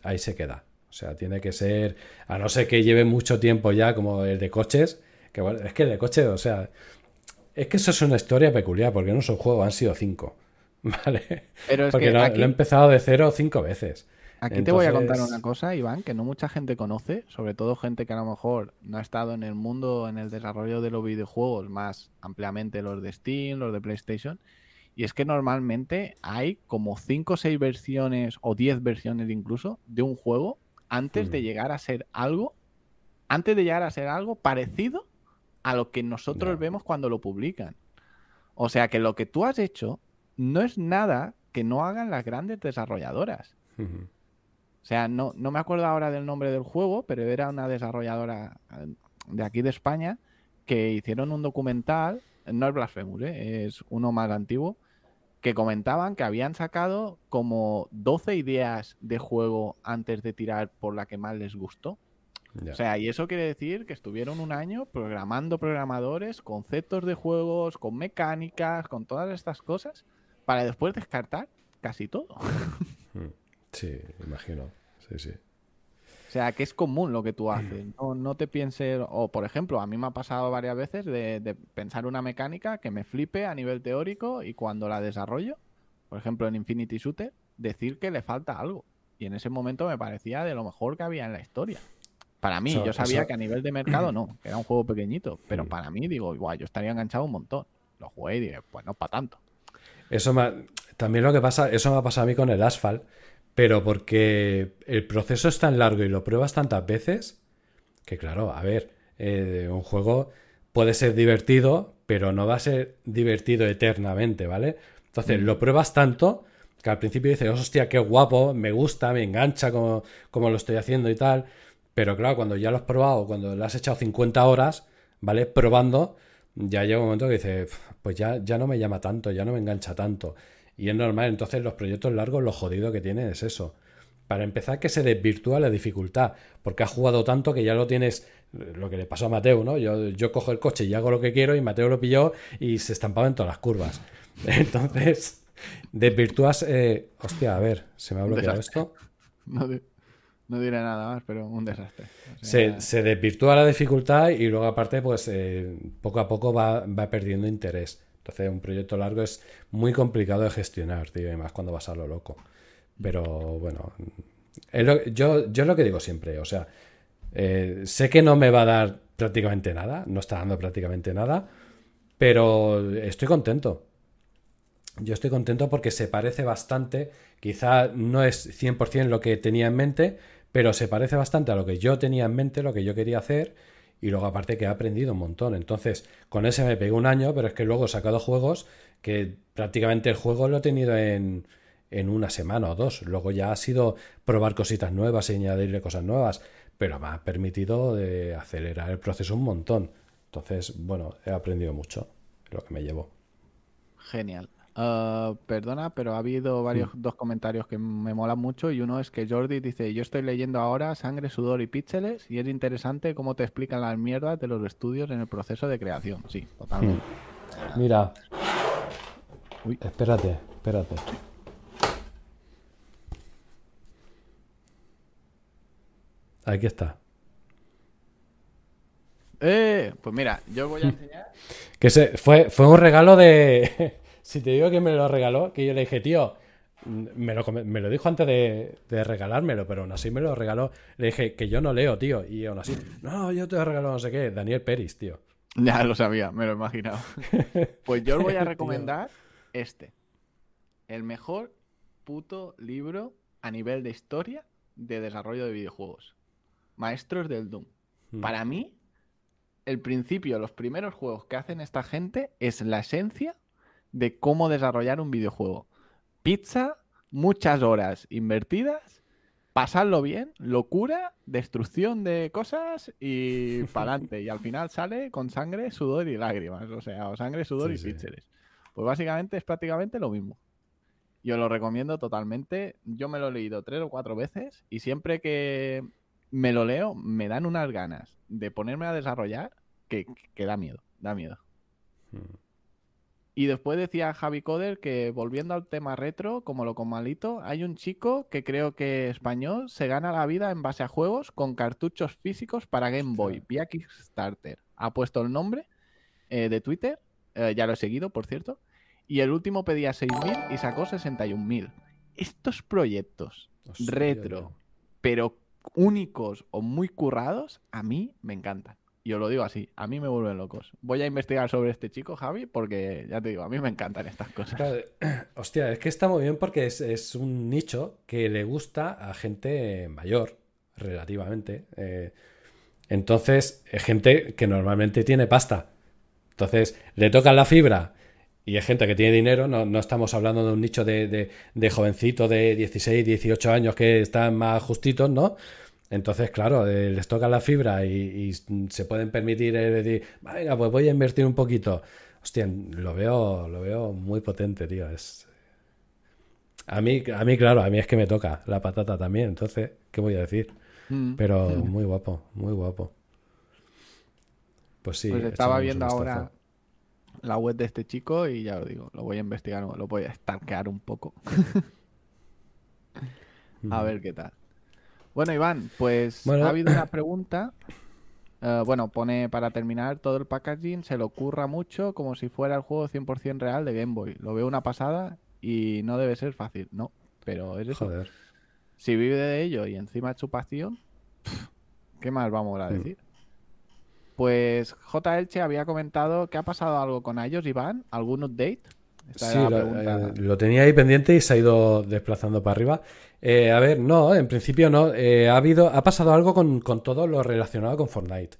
ahí se queda. O sea, tiene que ser, a no ser que lleve mucho tiempo ya, como el de coches, que bueno, es que el de coches, o sea, es que eso es una historia peculiar, porque no es un juego, han sido cinco. ¿Vale? Pero porque lo, he empezado de cero cinco veces. Aquí te voy a contar una cosa, Iván, que no mucha gente conoce, sobre todo gente que a lo mejor no ha estado en el mundo, en el desarrollo de los videojuegos, más ampliamente los de Steam, los de PlayStation. Y es que normalmente hay como 5 o 6 versiones o 10 versiones incluso de un juego antes de llegar a ser algo, antes de llegar a ser algo parecido a lo que nosotros vemos cuando lo publican. O sea que lo que tú has hecho no es nada que no hagan las grandes desarrolladoras. O sea, no, no me acuerdo ahora del nombre del juego, pero era una desarrolladora eh, de aquí de España que hicieron un documental, no es Blasphemous, ¿eh? es uno más antiguo, que comentaban que habían sacado como 12 ideas de juego antes de tirar por la que más les gustó. O sea, y eso quiere decir que estuvieron un año programando programadores, conceptos de juegos, con mecánicas, con todas estas cosas, para después descartar casi todo. Sí, imagino. Sí, sí. O sea, que es común lo que tú haces. No, te pienses, o por ejemplo, a mí me ha pasado varias veces de, pensar una mecánica que me flipe a nivel teórico y cuando la desarrollo, por ejemplo en Infinity Shooter, decir que le falta algo. Y en ese momento me parecía de lo mejor que había en la historia. Para mí, yo sabía que a nivel de mercado no, que era un juego pequeñito, pero para mí digo, igual, yo estaría enganchado un montón. Lo jugué y dije, pues no para tanto. Eso también lo que pasa, eso me ha pasado a mí con el Asphalt, pero porque el proceso es tan largo y lo pruebas tantas veces que claro, a ver, eh, un juego puede ser divertido, pero no va a ser divertido eternamente, ¿vale? Entonces, mm. lo pruebas tanto que al principio dices, hostia, qué guapo, me gusta, me engancha como, como lo estoy haciendo y tal. Pero claro, cuando ya lo has probado, cuando lo has echado 50 horas, ¿vale? Probando, ya llega un momento que dices, pues ya, ya no me llama tanto, ya no me engancha tanto. Y es normal, entonces los proyectos largos lo jodido que tienen es eso. Para empezar, que se desvirtúa la dificultad, porque has jugado tanto que ya lo tienes, lo que le pasó a Mateo, ¿no? Yo, yo cojo el coche y hago lo que quiero y Mateo lo pilló y se estampaba en todas las curvas. Entonces, desvirtúas... Eh, hostia, a ver, ¿se me ha bloqueado esto? No, diré nada más, pero un desastre. se, desvirtúa la dificultad y luego aparte, pues eh, poco a poco va, va perdiendo interés. Entonces, un proyecto largo es muy complicado de gestionar, tío, y cuando vas a lo loco. Pero bueno, yo, yo es lo que digo siempre, o sea, eh, sé que no me va a dar prácticamente nada, no está dando prácticamente nada, pero estoy contento. Yo estoy contento porque se parece bastante, quizá no es 100% lo que tenía en mente, pero se parece bastante a lo que yo tenía en mente, lo que yo quería hacer y luego aparte que he aprendido un montón. Entonces, con ese me pegué un año, pero es que luego he sacado juegos que prácticamente el juego lo he tenido en, en una semana o dos. Luego ya ha sido probar cositas nuevas y añadirle cosas nuevas, pero me ha permitido de acelerar el proceso un montón. Entonces, bueno, he aprendido mucho, lo que me llevo. Genial. Ah, perdona, pero ha habido varios dos comentarios que me molan mucho y uno es que Jordi dice, yo estoy leyendo ahora Sangre, Sudor y Píxeles y es interesante cómo te explican las mierdas de los estudios en el proceso de creación. Sí, totalmente. Hmm. Mira. Uy. Espérate, espérate. Aquí está. Eh, pues mira, yo voy a enseñar. que se, fue, fue un regalo de si te digo que me lo regaló, que yo le dije, tío, me lo, me lo dijo antes de, regalármelo, pero aún así me lo regaló. Le dije que yo no leo, tío. Y aún así, no, yo te he regalado no sé qué. Daniel Peris, tío. Ya lo sabía, me lo he imaginado. Pues yo os voy a recomendar este. El mejor puto libro a nivel de historia de desarrollo de videojuegos. Maestros del Doom. Hmm. Para mí, el principio, los primeros juegos que hacen esta gente es la esencia de cómo desarrollar un videojuego. Pizza, muchas horas invertidas pasarlo bien, locura, destrucción de cosas y para adelante. Y al final sale con sangre, sudor y lágrimas. O sea, o sangre, sudor y píxeles. Pues básicamente es prácticamente lo mismo. Yo lo recomiendo totalmente. Yo me lo he leído tres o cuatro veces y siempre que me lo leo me dan unas ganas de ponerme a desarrollar que, que da miedo, da miedo. Hmm. Y después decía Javi Coder que volviendo al tema retro, como lo con malito, hay un chico que creo que español se gana la vida en base a juegos con cartuchos físicos para Game Boy, vía Kickstarter. Ha puesto el nombre eh, de Twitter, eh, ya lo he seguido, por cierto, y el último pedía 6.000 y sacó 61.000. Estos proyectos retro, pero únicos o muy currados, a mí me encantan. Yo lo digo así, a mí me vuelven locos. Voy a investigar sobre este chico, Javi, porque ya te digo, a mí me encantan estas cosas. hostia, es que está muy bien porque es, un nicho que le gusta a gente mayor, relativamente. Eh, entonces, gente que normalmente tiene pasta. Entonces, le tocan la fibra y es gente que tiene dinero, no, estamos hablando de un nicho de, de, de jovencito de 16, 18 años que están más justitos, ¿no? Entonces, claro, eh, les toca la fibra y, se pueden permitir eh, decir, venga, pues voy a invertir un poquito. Hostia, lo veo, lo veo muy potente, tío. Es... A mí, a mí, claro, a mí es que me toca la patata también, entonces, ¿qué voy a decir? Mm. Pero muy guapo, muy guapo. Pues sí. Pues estaba viendo ahora la web de este chico y ya lo digo, lo voy a investigar, lo voy a estanquear un poco. a ver qué tal. Bueno, Iván, pues ha habido una pregunta. Eh, bueno, pone para terminar todo el packaging, se le ocurra mucho como si fuera el juego 100% real de Game Boy. Lo veo una pasada y no debe ser fácil, no, pero es eso. Joder. Si vive de ello y encima es su pasión, ¿qué más vamos a mm. decir? Pues J. Elche había comentado que ha pasado algo con ellos, Iván, algún update. sí, eh, lo, tenía ahí pendiente y se ha ido desplazando para arriba. Eh, a ver, no, en principio no. Eh, ha habido, ha pasado algo con, todo lo relacionado con Fortnite,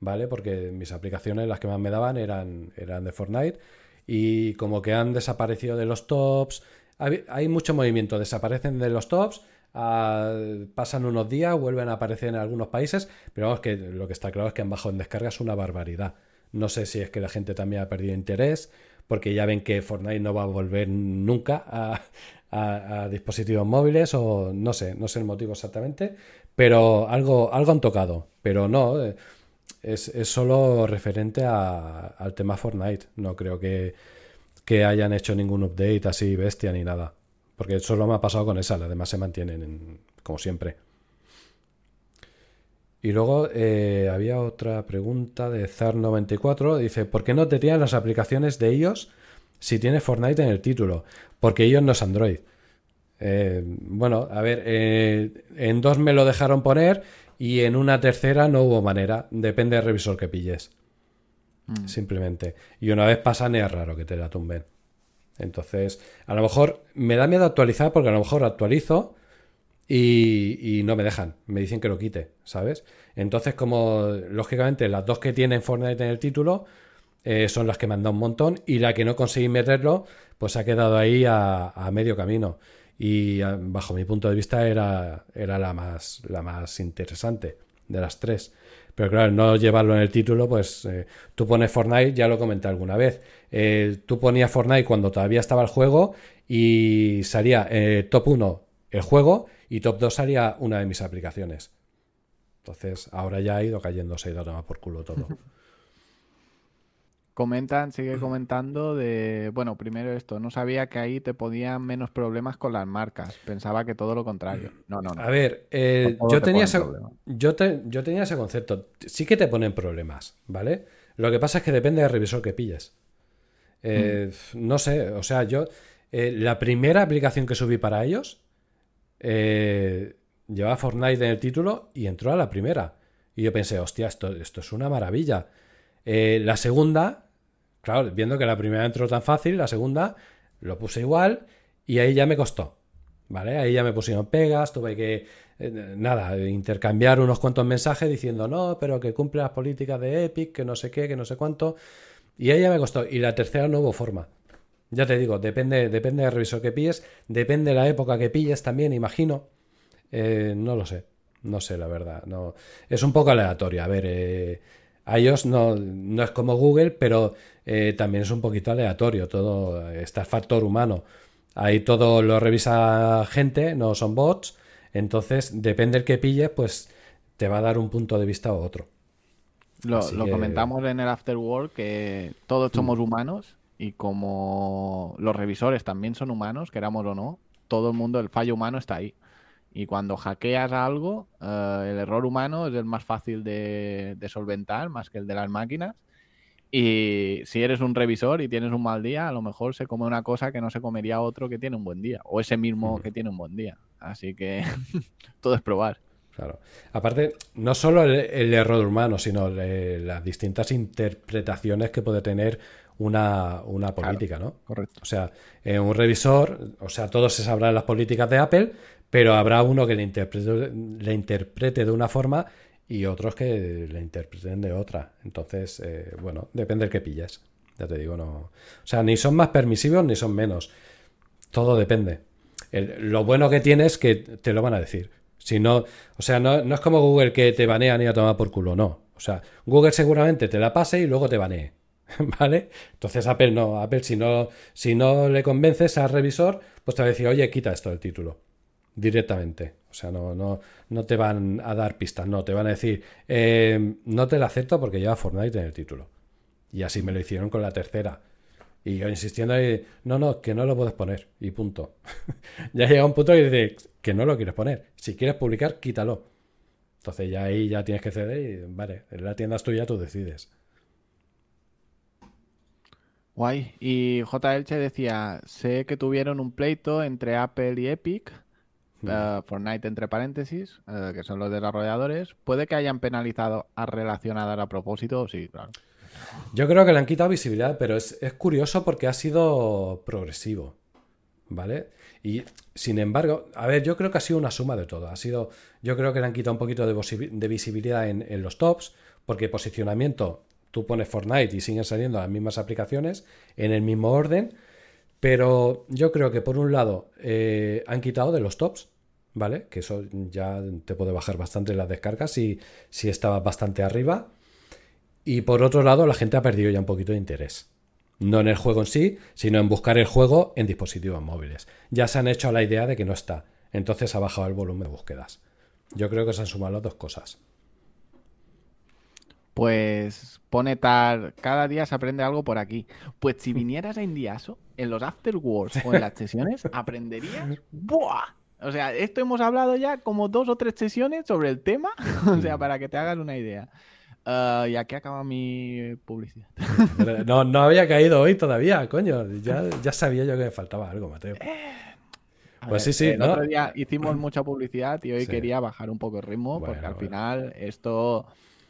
¿vale? Porque mis aplicaciones, las que más me daban, eran, eran de Fortnite. Y como que han desaparecido de los tops. Hay, mucho movimiento, desaparecen de los tops. Ah, pasan unos días, vuelven a aparecer en algunos países, pero vamos, que lo que está claro es que han bajado en descargas una barbaridad. No sé si es que la gente también ha perdido interés, porque ya ven que Fortnite no va a volver nunca a, a, dispositivos móviles o no sé, no sé el motivo exactamente, pero algo, algo han tocado, pero no, eh, es, es solo referente al tema Fortnite, no creo que, que, hayan hecho ningún update así bestia ni nada, porque solo me ha pasado con esa, las demás se mantienen como siempre. Y luego eh, había otra pregunta de Zar94. Dice, ¿por qué no te tiran las aplicaciones de ellos si tiene Fortnite en el título, porque ellos no es Android. Eh, bueno, a ver, eh, en dos me lo dejaron poner y en una tercera no hubo manera, depende del revisor que pilles. Mm. Simplemente. Y una vez pasan es raro que te la tumben. Entonces, a lo mejor me da miedo actualizar porque a lo mejor actualizo y, y, no me dejan. Me dicen que lo quite, ¿sabes? Entonces, como lógicamente las dos que tienen Fortnite en el título, eh, son las que me un montón y la que no conseguí meterlo, pues ha quedado ahí a, medio camino. Y bajo mi punto de vista era, era la, más, la más interesante de las tres. Pero claro, no llevarlo en el título, pues eh, tú pones Fortnite, ya lo comenté alguna vez. Eh, tú ponías Fortnite cuando todavía estaba el juego y salía top 1 el juego y top 2 salía una de mis aplicaciones. Entonces, ahora ya ha ido cayendo, se ha ido a tomar por culo todo. Comentan, sigue comentando de, bueno, primero esto, no sabía que ahí te podían menos problemas con las marcas, pensaba que todo lo contrario. No, no, no. A ver, eh, yo, tenía ese, yo, yo tenía ese concepto, sí que te ponen problemas, ¿vale? Lo que pasa es que depende del revisor que pilles. Eh, mm. No sé, o sea, yo, eh, la primera aplicación que subí para ellos, llevaba Fortnite en el título y entró a la primera. Y yo pensé, hostia, esto, esto es una maravilla. la segunda Claro, viendo que la primera entró tan fácil, la segunda lo puse igual y ahí ya me costó. ¿Vale? Ahí ya me pusieron pegas, tuve que, eh, nada, intercambiar unos cuantos mensajes diciendo no, pero que cumple las políticas de Epic, que no sé qué, que no sé cuánto. Y ahí ya me costó. Y la tercera no hubo forma. Ya te digo, depende, depende del revisor que pilles, depende de la época que pilles también, imagino. Eh, no lo sé. No sé, la verdad. No. Es un poco aleatorio. A ver, eh, iOS no, no es como Google, pero eh, también es un poquito aleatorio. Todo está el factor humano. Ahí todo lo revisa gente, no son bots. Entonces, depende del que pilles, pues te va a dar un punto de vista u otro. Lo, comentamos en el Afterworld que todos mm. somos humanos y como los revisores también son humanos, queramos o no, todo el mundo, el fallo humano está ahí. Y cuando hackeas algo, eh, el error humano es el más fácil de, solventar, más que el de las máquinas. Y si eres un revisor y tienes un mal día, a lo mejor se come una cosa que no se comería otro que tiene un buen día, o ese mismo que tiene un buen día. Así que todo es probar. Claro. Aparte, no solo el, error humano, sino las distintas interpretaciones que puede tener una, política, ¿no? Correcto. O sea, un revisor, o sea, todos se sabrán las políticas de Apple, pero habrá uno que le interprete, le interprete de una forma y otros que le interpreten de otra. Entonces, eh, bueno, depende del que pilles. Ya te digo, no. O sea, ni son más permisivos ni son menos. Todo depende. lo bueno que tienes es que te lo van a decir. Si no, o sea, no, es como Google que te banean y a tomar por culo, no. O sea, Google seguramente te la pase y luego te banee. ¿Vale? Entonces Apple no. Apple, si no, si no le convences al revisor, pues te va a decir, oye, quita esto del título directamente. O sea, no, no, no te van a dar pistas, no, te van a decir, eh, no te la acepto porque lleva Fortnite en el título. Y así me lo hicieron con la tercera. Y yo insistiendo ahí, no, no, que no lo puedes poner. Y punto. ya llega un punto y dice que no lo quieres poner. Si quieres publicar, quítalo. Entonces ya ahí ya tienes que ceder y vale, en la tienda es tuya, tú decides. Guay. Y J. Elche decía, sé que tuvieron un pleito entre Apple y Epic Uh, Fortnite entre paréntesis, eh, que son los desarrolladores, puede que hayan penalizado a relacionada a propósito, sí, claro. Yo creo que le han quitado visibilidad, pero es, curioso porque ha sido progresivo, ¿vale? Y sin embargo, a ver, yo creo que ha sido una suma de todo. Ha sido, yo creo que le han quitado un poquito de, visibilidad en, en, los tops, porque posicionamiento, tú pones Fortnite y siguen saliendo las mismas aplicaciones en el mismo orden, pero yo creo que por un lado eh, han quitado de los tops, ¿vale? Que eso ya te puede bajar bastante las descargas si, si estabas bastante arriba. Y por otro lado, la gente ha perdido ya un poquito de interés. No en el juego en sí, sino en buscar el juego en dispositivos móviles. Ya se han hecho la idea de que no está. Entonces ha bajado el volumen de búsquedas. Yo creo que se han sumado las dos cosas. Pues pone tal, cada día se aprende algo por aquí. Pues si vinieras a Indiaso, en los afterworks o en las sesiones, aprenderías. ¡Buah! O sea, esto hemos hablado ya como dos o tres sesiones sobre el tema, o sea, para que te hagas una idea. Uh, y aquí acaba mi publicidad. No, no había caído hoy todavía, coño. Ya, ya sabía yo que me faltaba algo, Mateo. Pues sí, sí. El otro día hicimos mucha publicidad y hoy quería bajar un poco el ritmo porque al final esto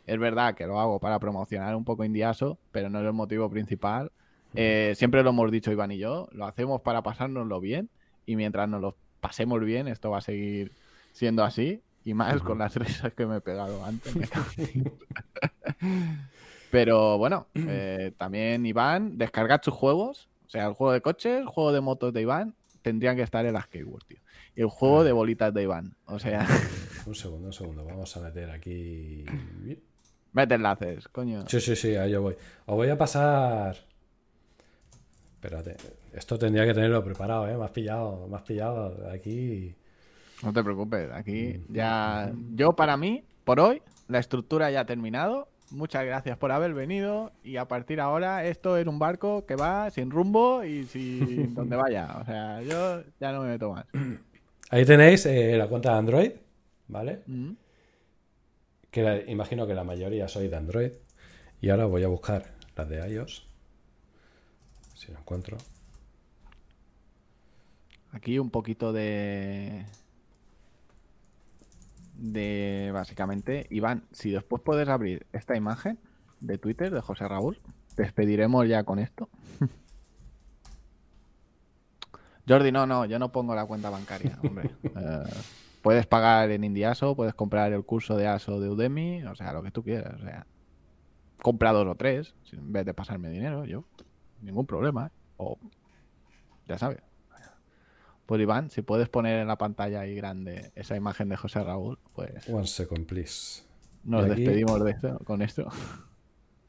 es verdad que lo hago para promocionar un poco Indiaso, pero no es el motivo principal. Eh, siempre lo hemos dicho Iván y yo, lo hacemos para pasárnoslo bien y mientras nos lo pasemos bien, esto va a seguir siendo así. Y más con las risas que me he pegado antes. Pero bueno, eh, también Iván, descargad sus juegos. O sea, el juego de coches, el juego de motos de Iván, tendrían que estar en las Skateboard, tío. Y el juego de bolitas de Iván. O sea. Un segundo, un segundo. Vamos a meter aquí. Mete enlaces, coño. Sí, sí, sí, ahí yo voy. Os voy a pasar. Espérate. Esto tendría que tenerlo preparado, ¿eh? Me has pillado, me has pillado aquí. No te preocupes, aquí ya. Yo, para mí, por hoy, la estructura ya ha terminado. Muchas gracias por haber venido. Y a partir de ahora, esto es un barco que va sin rumbo y sin donde vaya. O sea, yo ya no me meto más. Ahí tenéis eh, la cuenta de Android, ¿vale? Mm. Que imagino que la mayoría soy de Android. Y ahora voy a buscar las de iOS. Si lo encuentro. Aquí un poquito de. De básicamente. Iván, si después puedes abrir esta imagen de Twitter de José Raúl, despediremos ya con esto. Jordi, no, no, yo no pongo la cuenta bancaria, hombre. Eh, puedes pagar en Indiaso, puedes comprar el curso de ASO de Udemy, o sea, lo que tú quieras. O sea, compra dos o tres, en vez de pasarme dinero, yo, ningún problema. ¿eh? O, ya sabes. Pues Iván, si puedes poner en la pantalla ahí grande esa imagen de José Raúl, pues. One second, please. Nos despedimos de esto, con esto.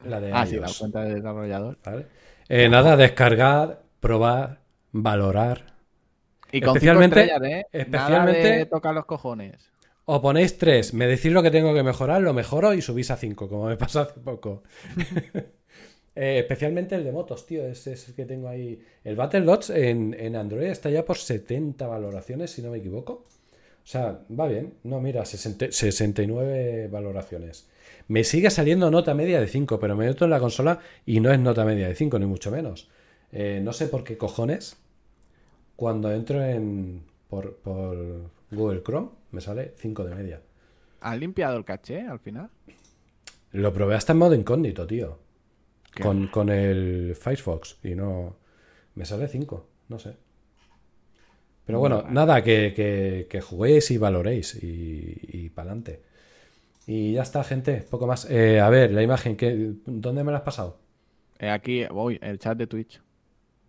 La de ah, sí, la cuenta de desarrollador. Eh, nada, descargar, probar, valorar. Y con especialmente, ¿eh? especialmente tocar los cojones. O ponéis tres, me decís lo que tengo que mejorar, lo mejoro y subís a cinco, como me pasó hace poco. Eh, especialmente el de motos, tío, es, es el que tengo ahí. El Battle Lots en, en, Android está ya por 70 valoraciones, si no me equivoco. O sea, va bien. No, mira, 69 valoraciones. Me sigue saliendo nota media de 5, pero me meto en la consola y no es nota media de 5, ni mucho menos. Eh, no sé por qué cojones. Cuando entro en por, por Google Chrome, me sale 5 de media. ¿Has limpiado el caché al final? Lo probé hasta en modo incógnito, tío. Con, el Firefox y no. Me sale 5, no sé. Pero bueno, nada, que, que, juguéis y valoréis y, y para adelante. Y ya está, gente, poco más. Eh, a ver, la imagen, que, ¿dónde me la has pasado? Eh, aquí, voy, el chat de Twitch.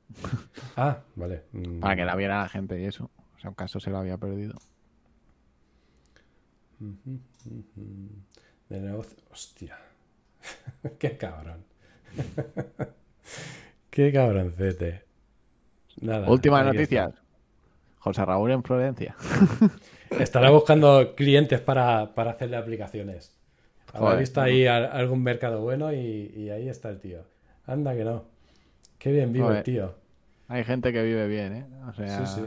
ah, vale. Mm. Para que la viera la gente y eso. O sea, un caso se lo había perdido. De negocio. Hostia. Qué cabrón. Qué cabroncete. Nada. Última noticia. José Raúl en Florencia. Estará buscando clientes para, hacerle aplicaciones. Habrá visto ahí algún mercado bueno y, ahí está el tío. Anda que no. Qué bien vive el tío. Hay gente que vive bien, ¿eh? Sí, sí.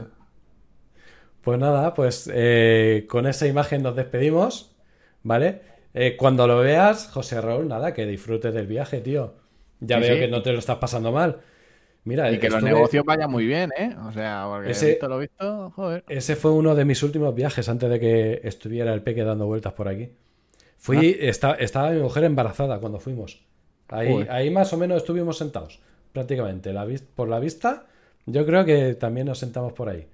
Pues nada, pues eh, con esa imagen nos despedimos, ¿vale? Eh, cuando lo veas, José Raúl, nada, que disfrutes del viaje, tío. Ya veo que no te lo estás pasando mal. Mira, y que los negocios vayan muy bien, ¿eh? O sea, porque ese, visto lo visto, joder. Ese fue uno de mis últimos viajes antes de que estuviera el peque dando vueltas por aquí. Fui, ah. estaba mi mujer embarazada cuando fuimos. Ahí, ahí más o menos estuvimos sentados, prácticamente. La, por la vista, yo creo que también nos sentamos por ahí.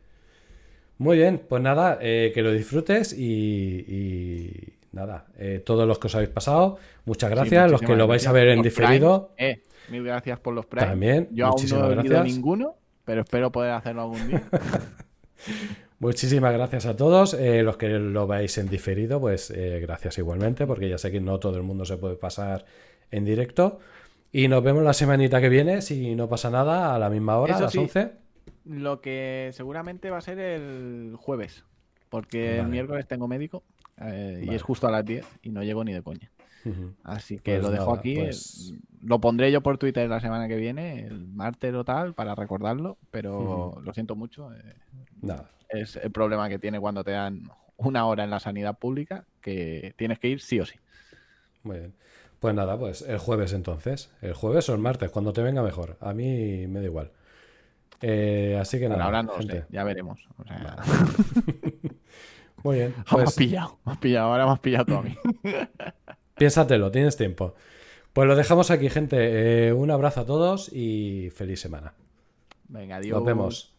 Muy bien, pues nada, eh, que lo disfrutes y, nada, eh, todos los que os habéis pasado, muchas gracias, los que lo vais a ver en diferido. Eh, mil gracias por los premios. También, yo aún no he gracias. ninguno, pero espero poder hacerlo algún día. Muchísimas gracias a todos. los que lo veis en diferido, pues gracias igualmente, porque ya sé que no todo el mundo se puede pasar en directo. Y nos vemos la semanita que viene, si no pasa nada, a la misma hora, a las 11 lo que seguramente va a ser el jueves, porque el miércoles tengo médico eh, y es justo a las 10 y no llego ni de coña. Así que pues lo dejo aquí. Pues lo pondré yo por Twitter la semana que viene, el martes o tal, para recordarlo, pero lo siento mucho. Eh, es el problema que tiene cuando te dan una hora en la sanidad pública, que tienes que ir sí o sí. Muy bien. Pues nada, pues el jueves entonces. El jueves o el martes, cuando te venga mejor. A mí me da igual. Eh, así que nada. ahora no ya veremos. Muy bien. Pues... Me has pillado, me has pillado, ahora me has pillado tú a mí. Piénsatelo, tienes tiempo. Pues lo dejamos aquí, gente. Eh, un abrazo a todos y feliz semana. Venga, adiós. Nos vemos.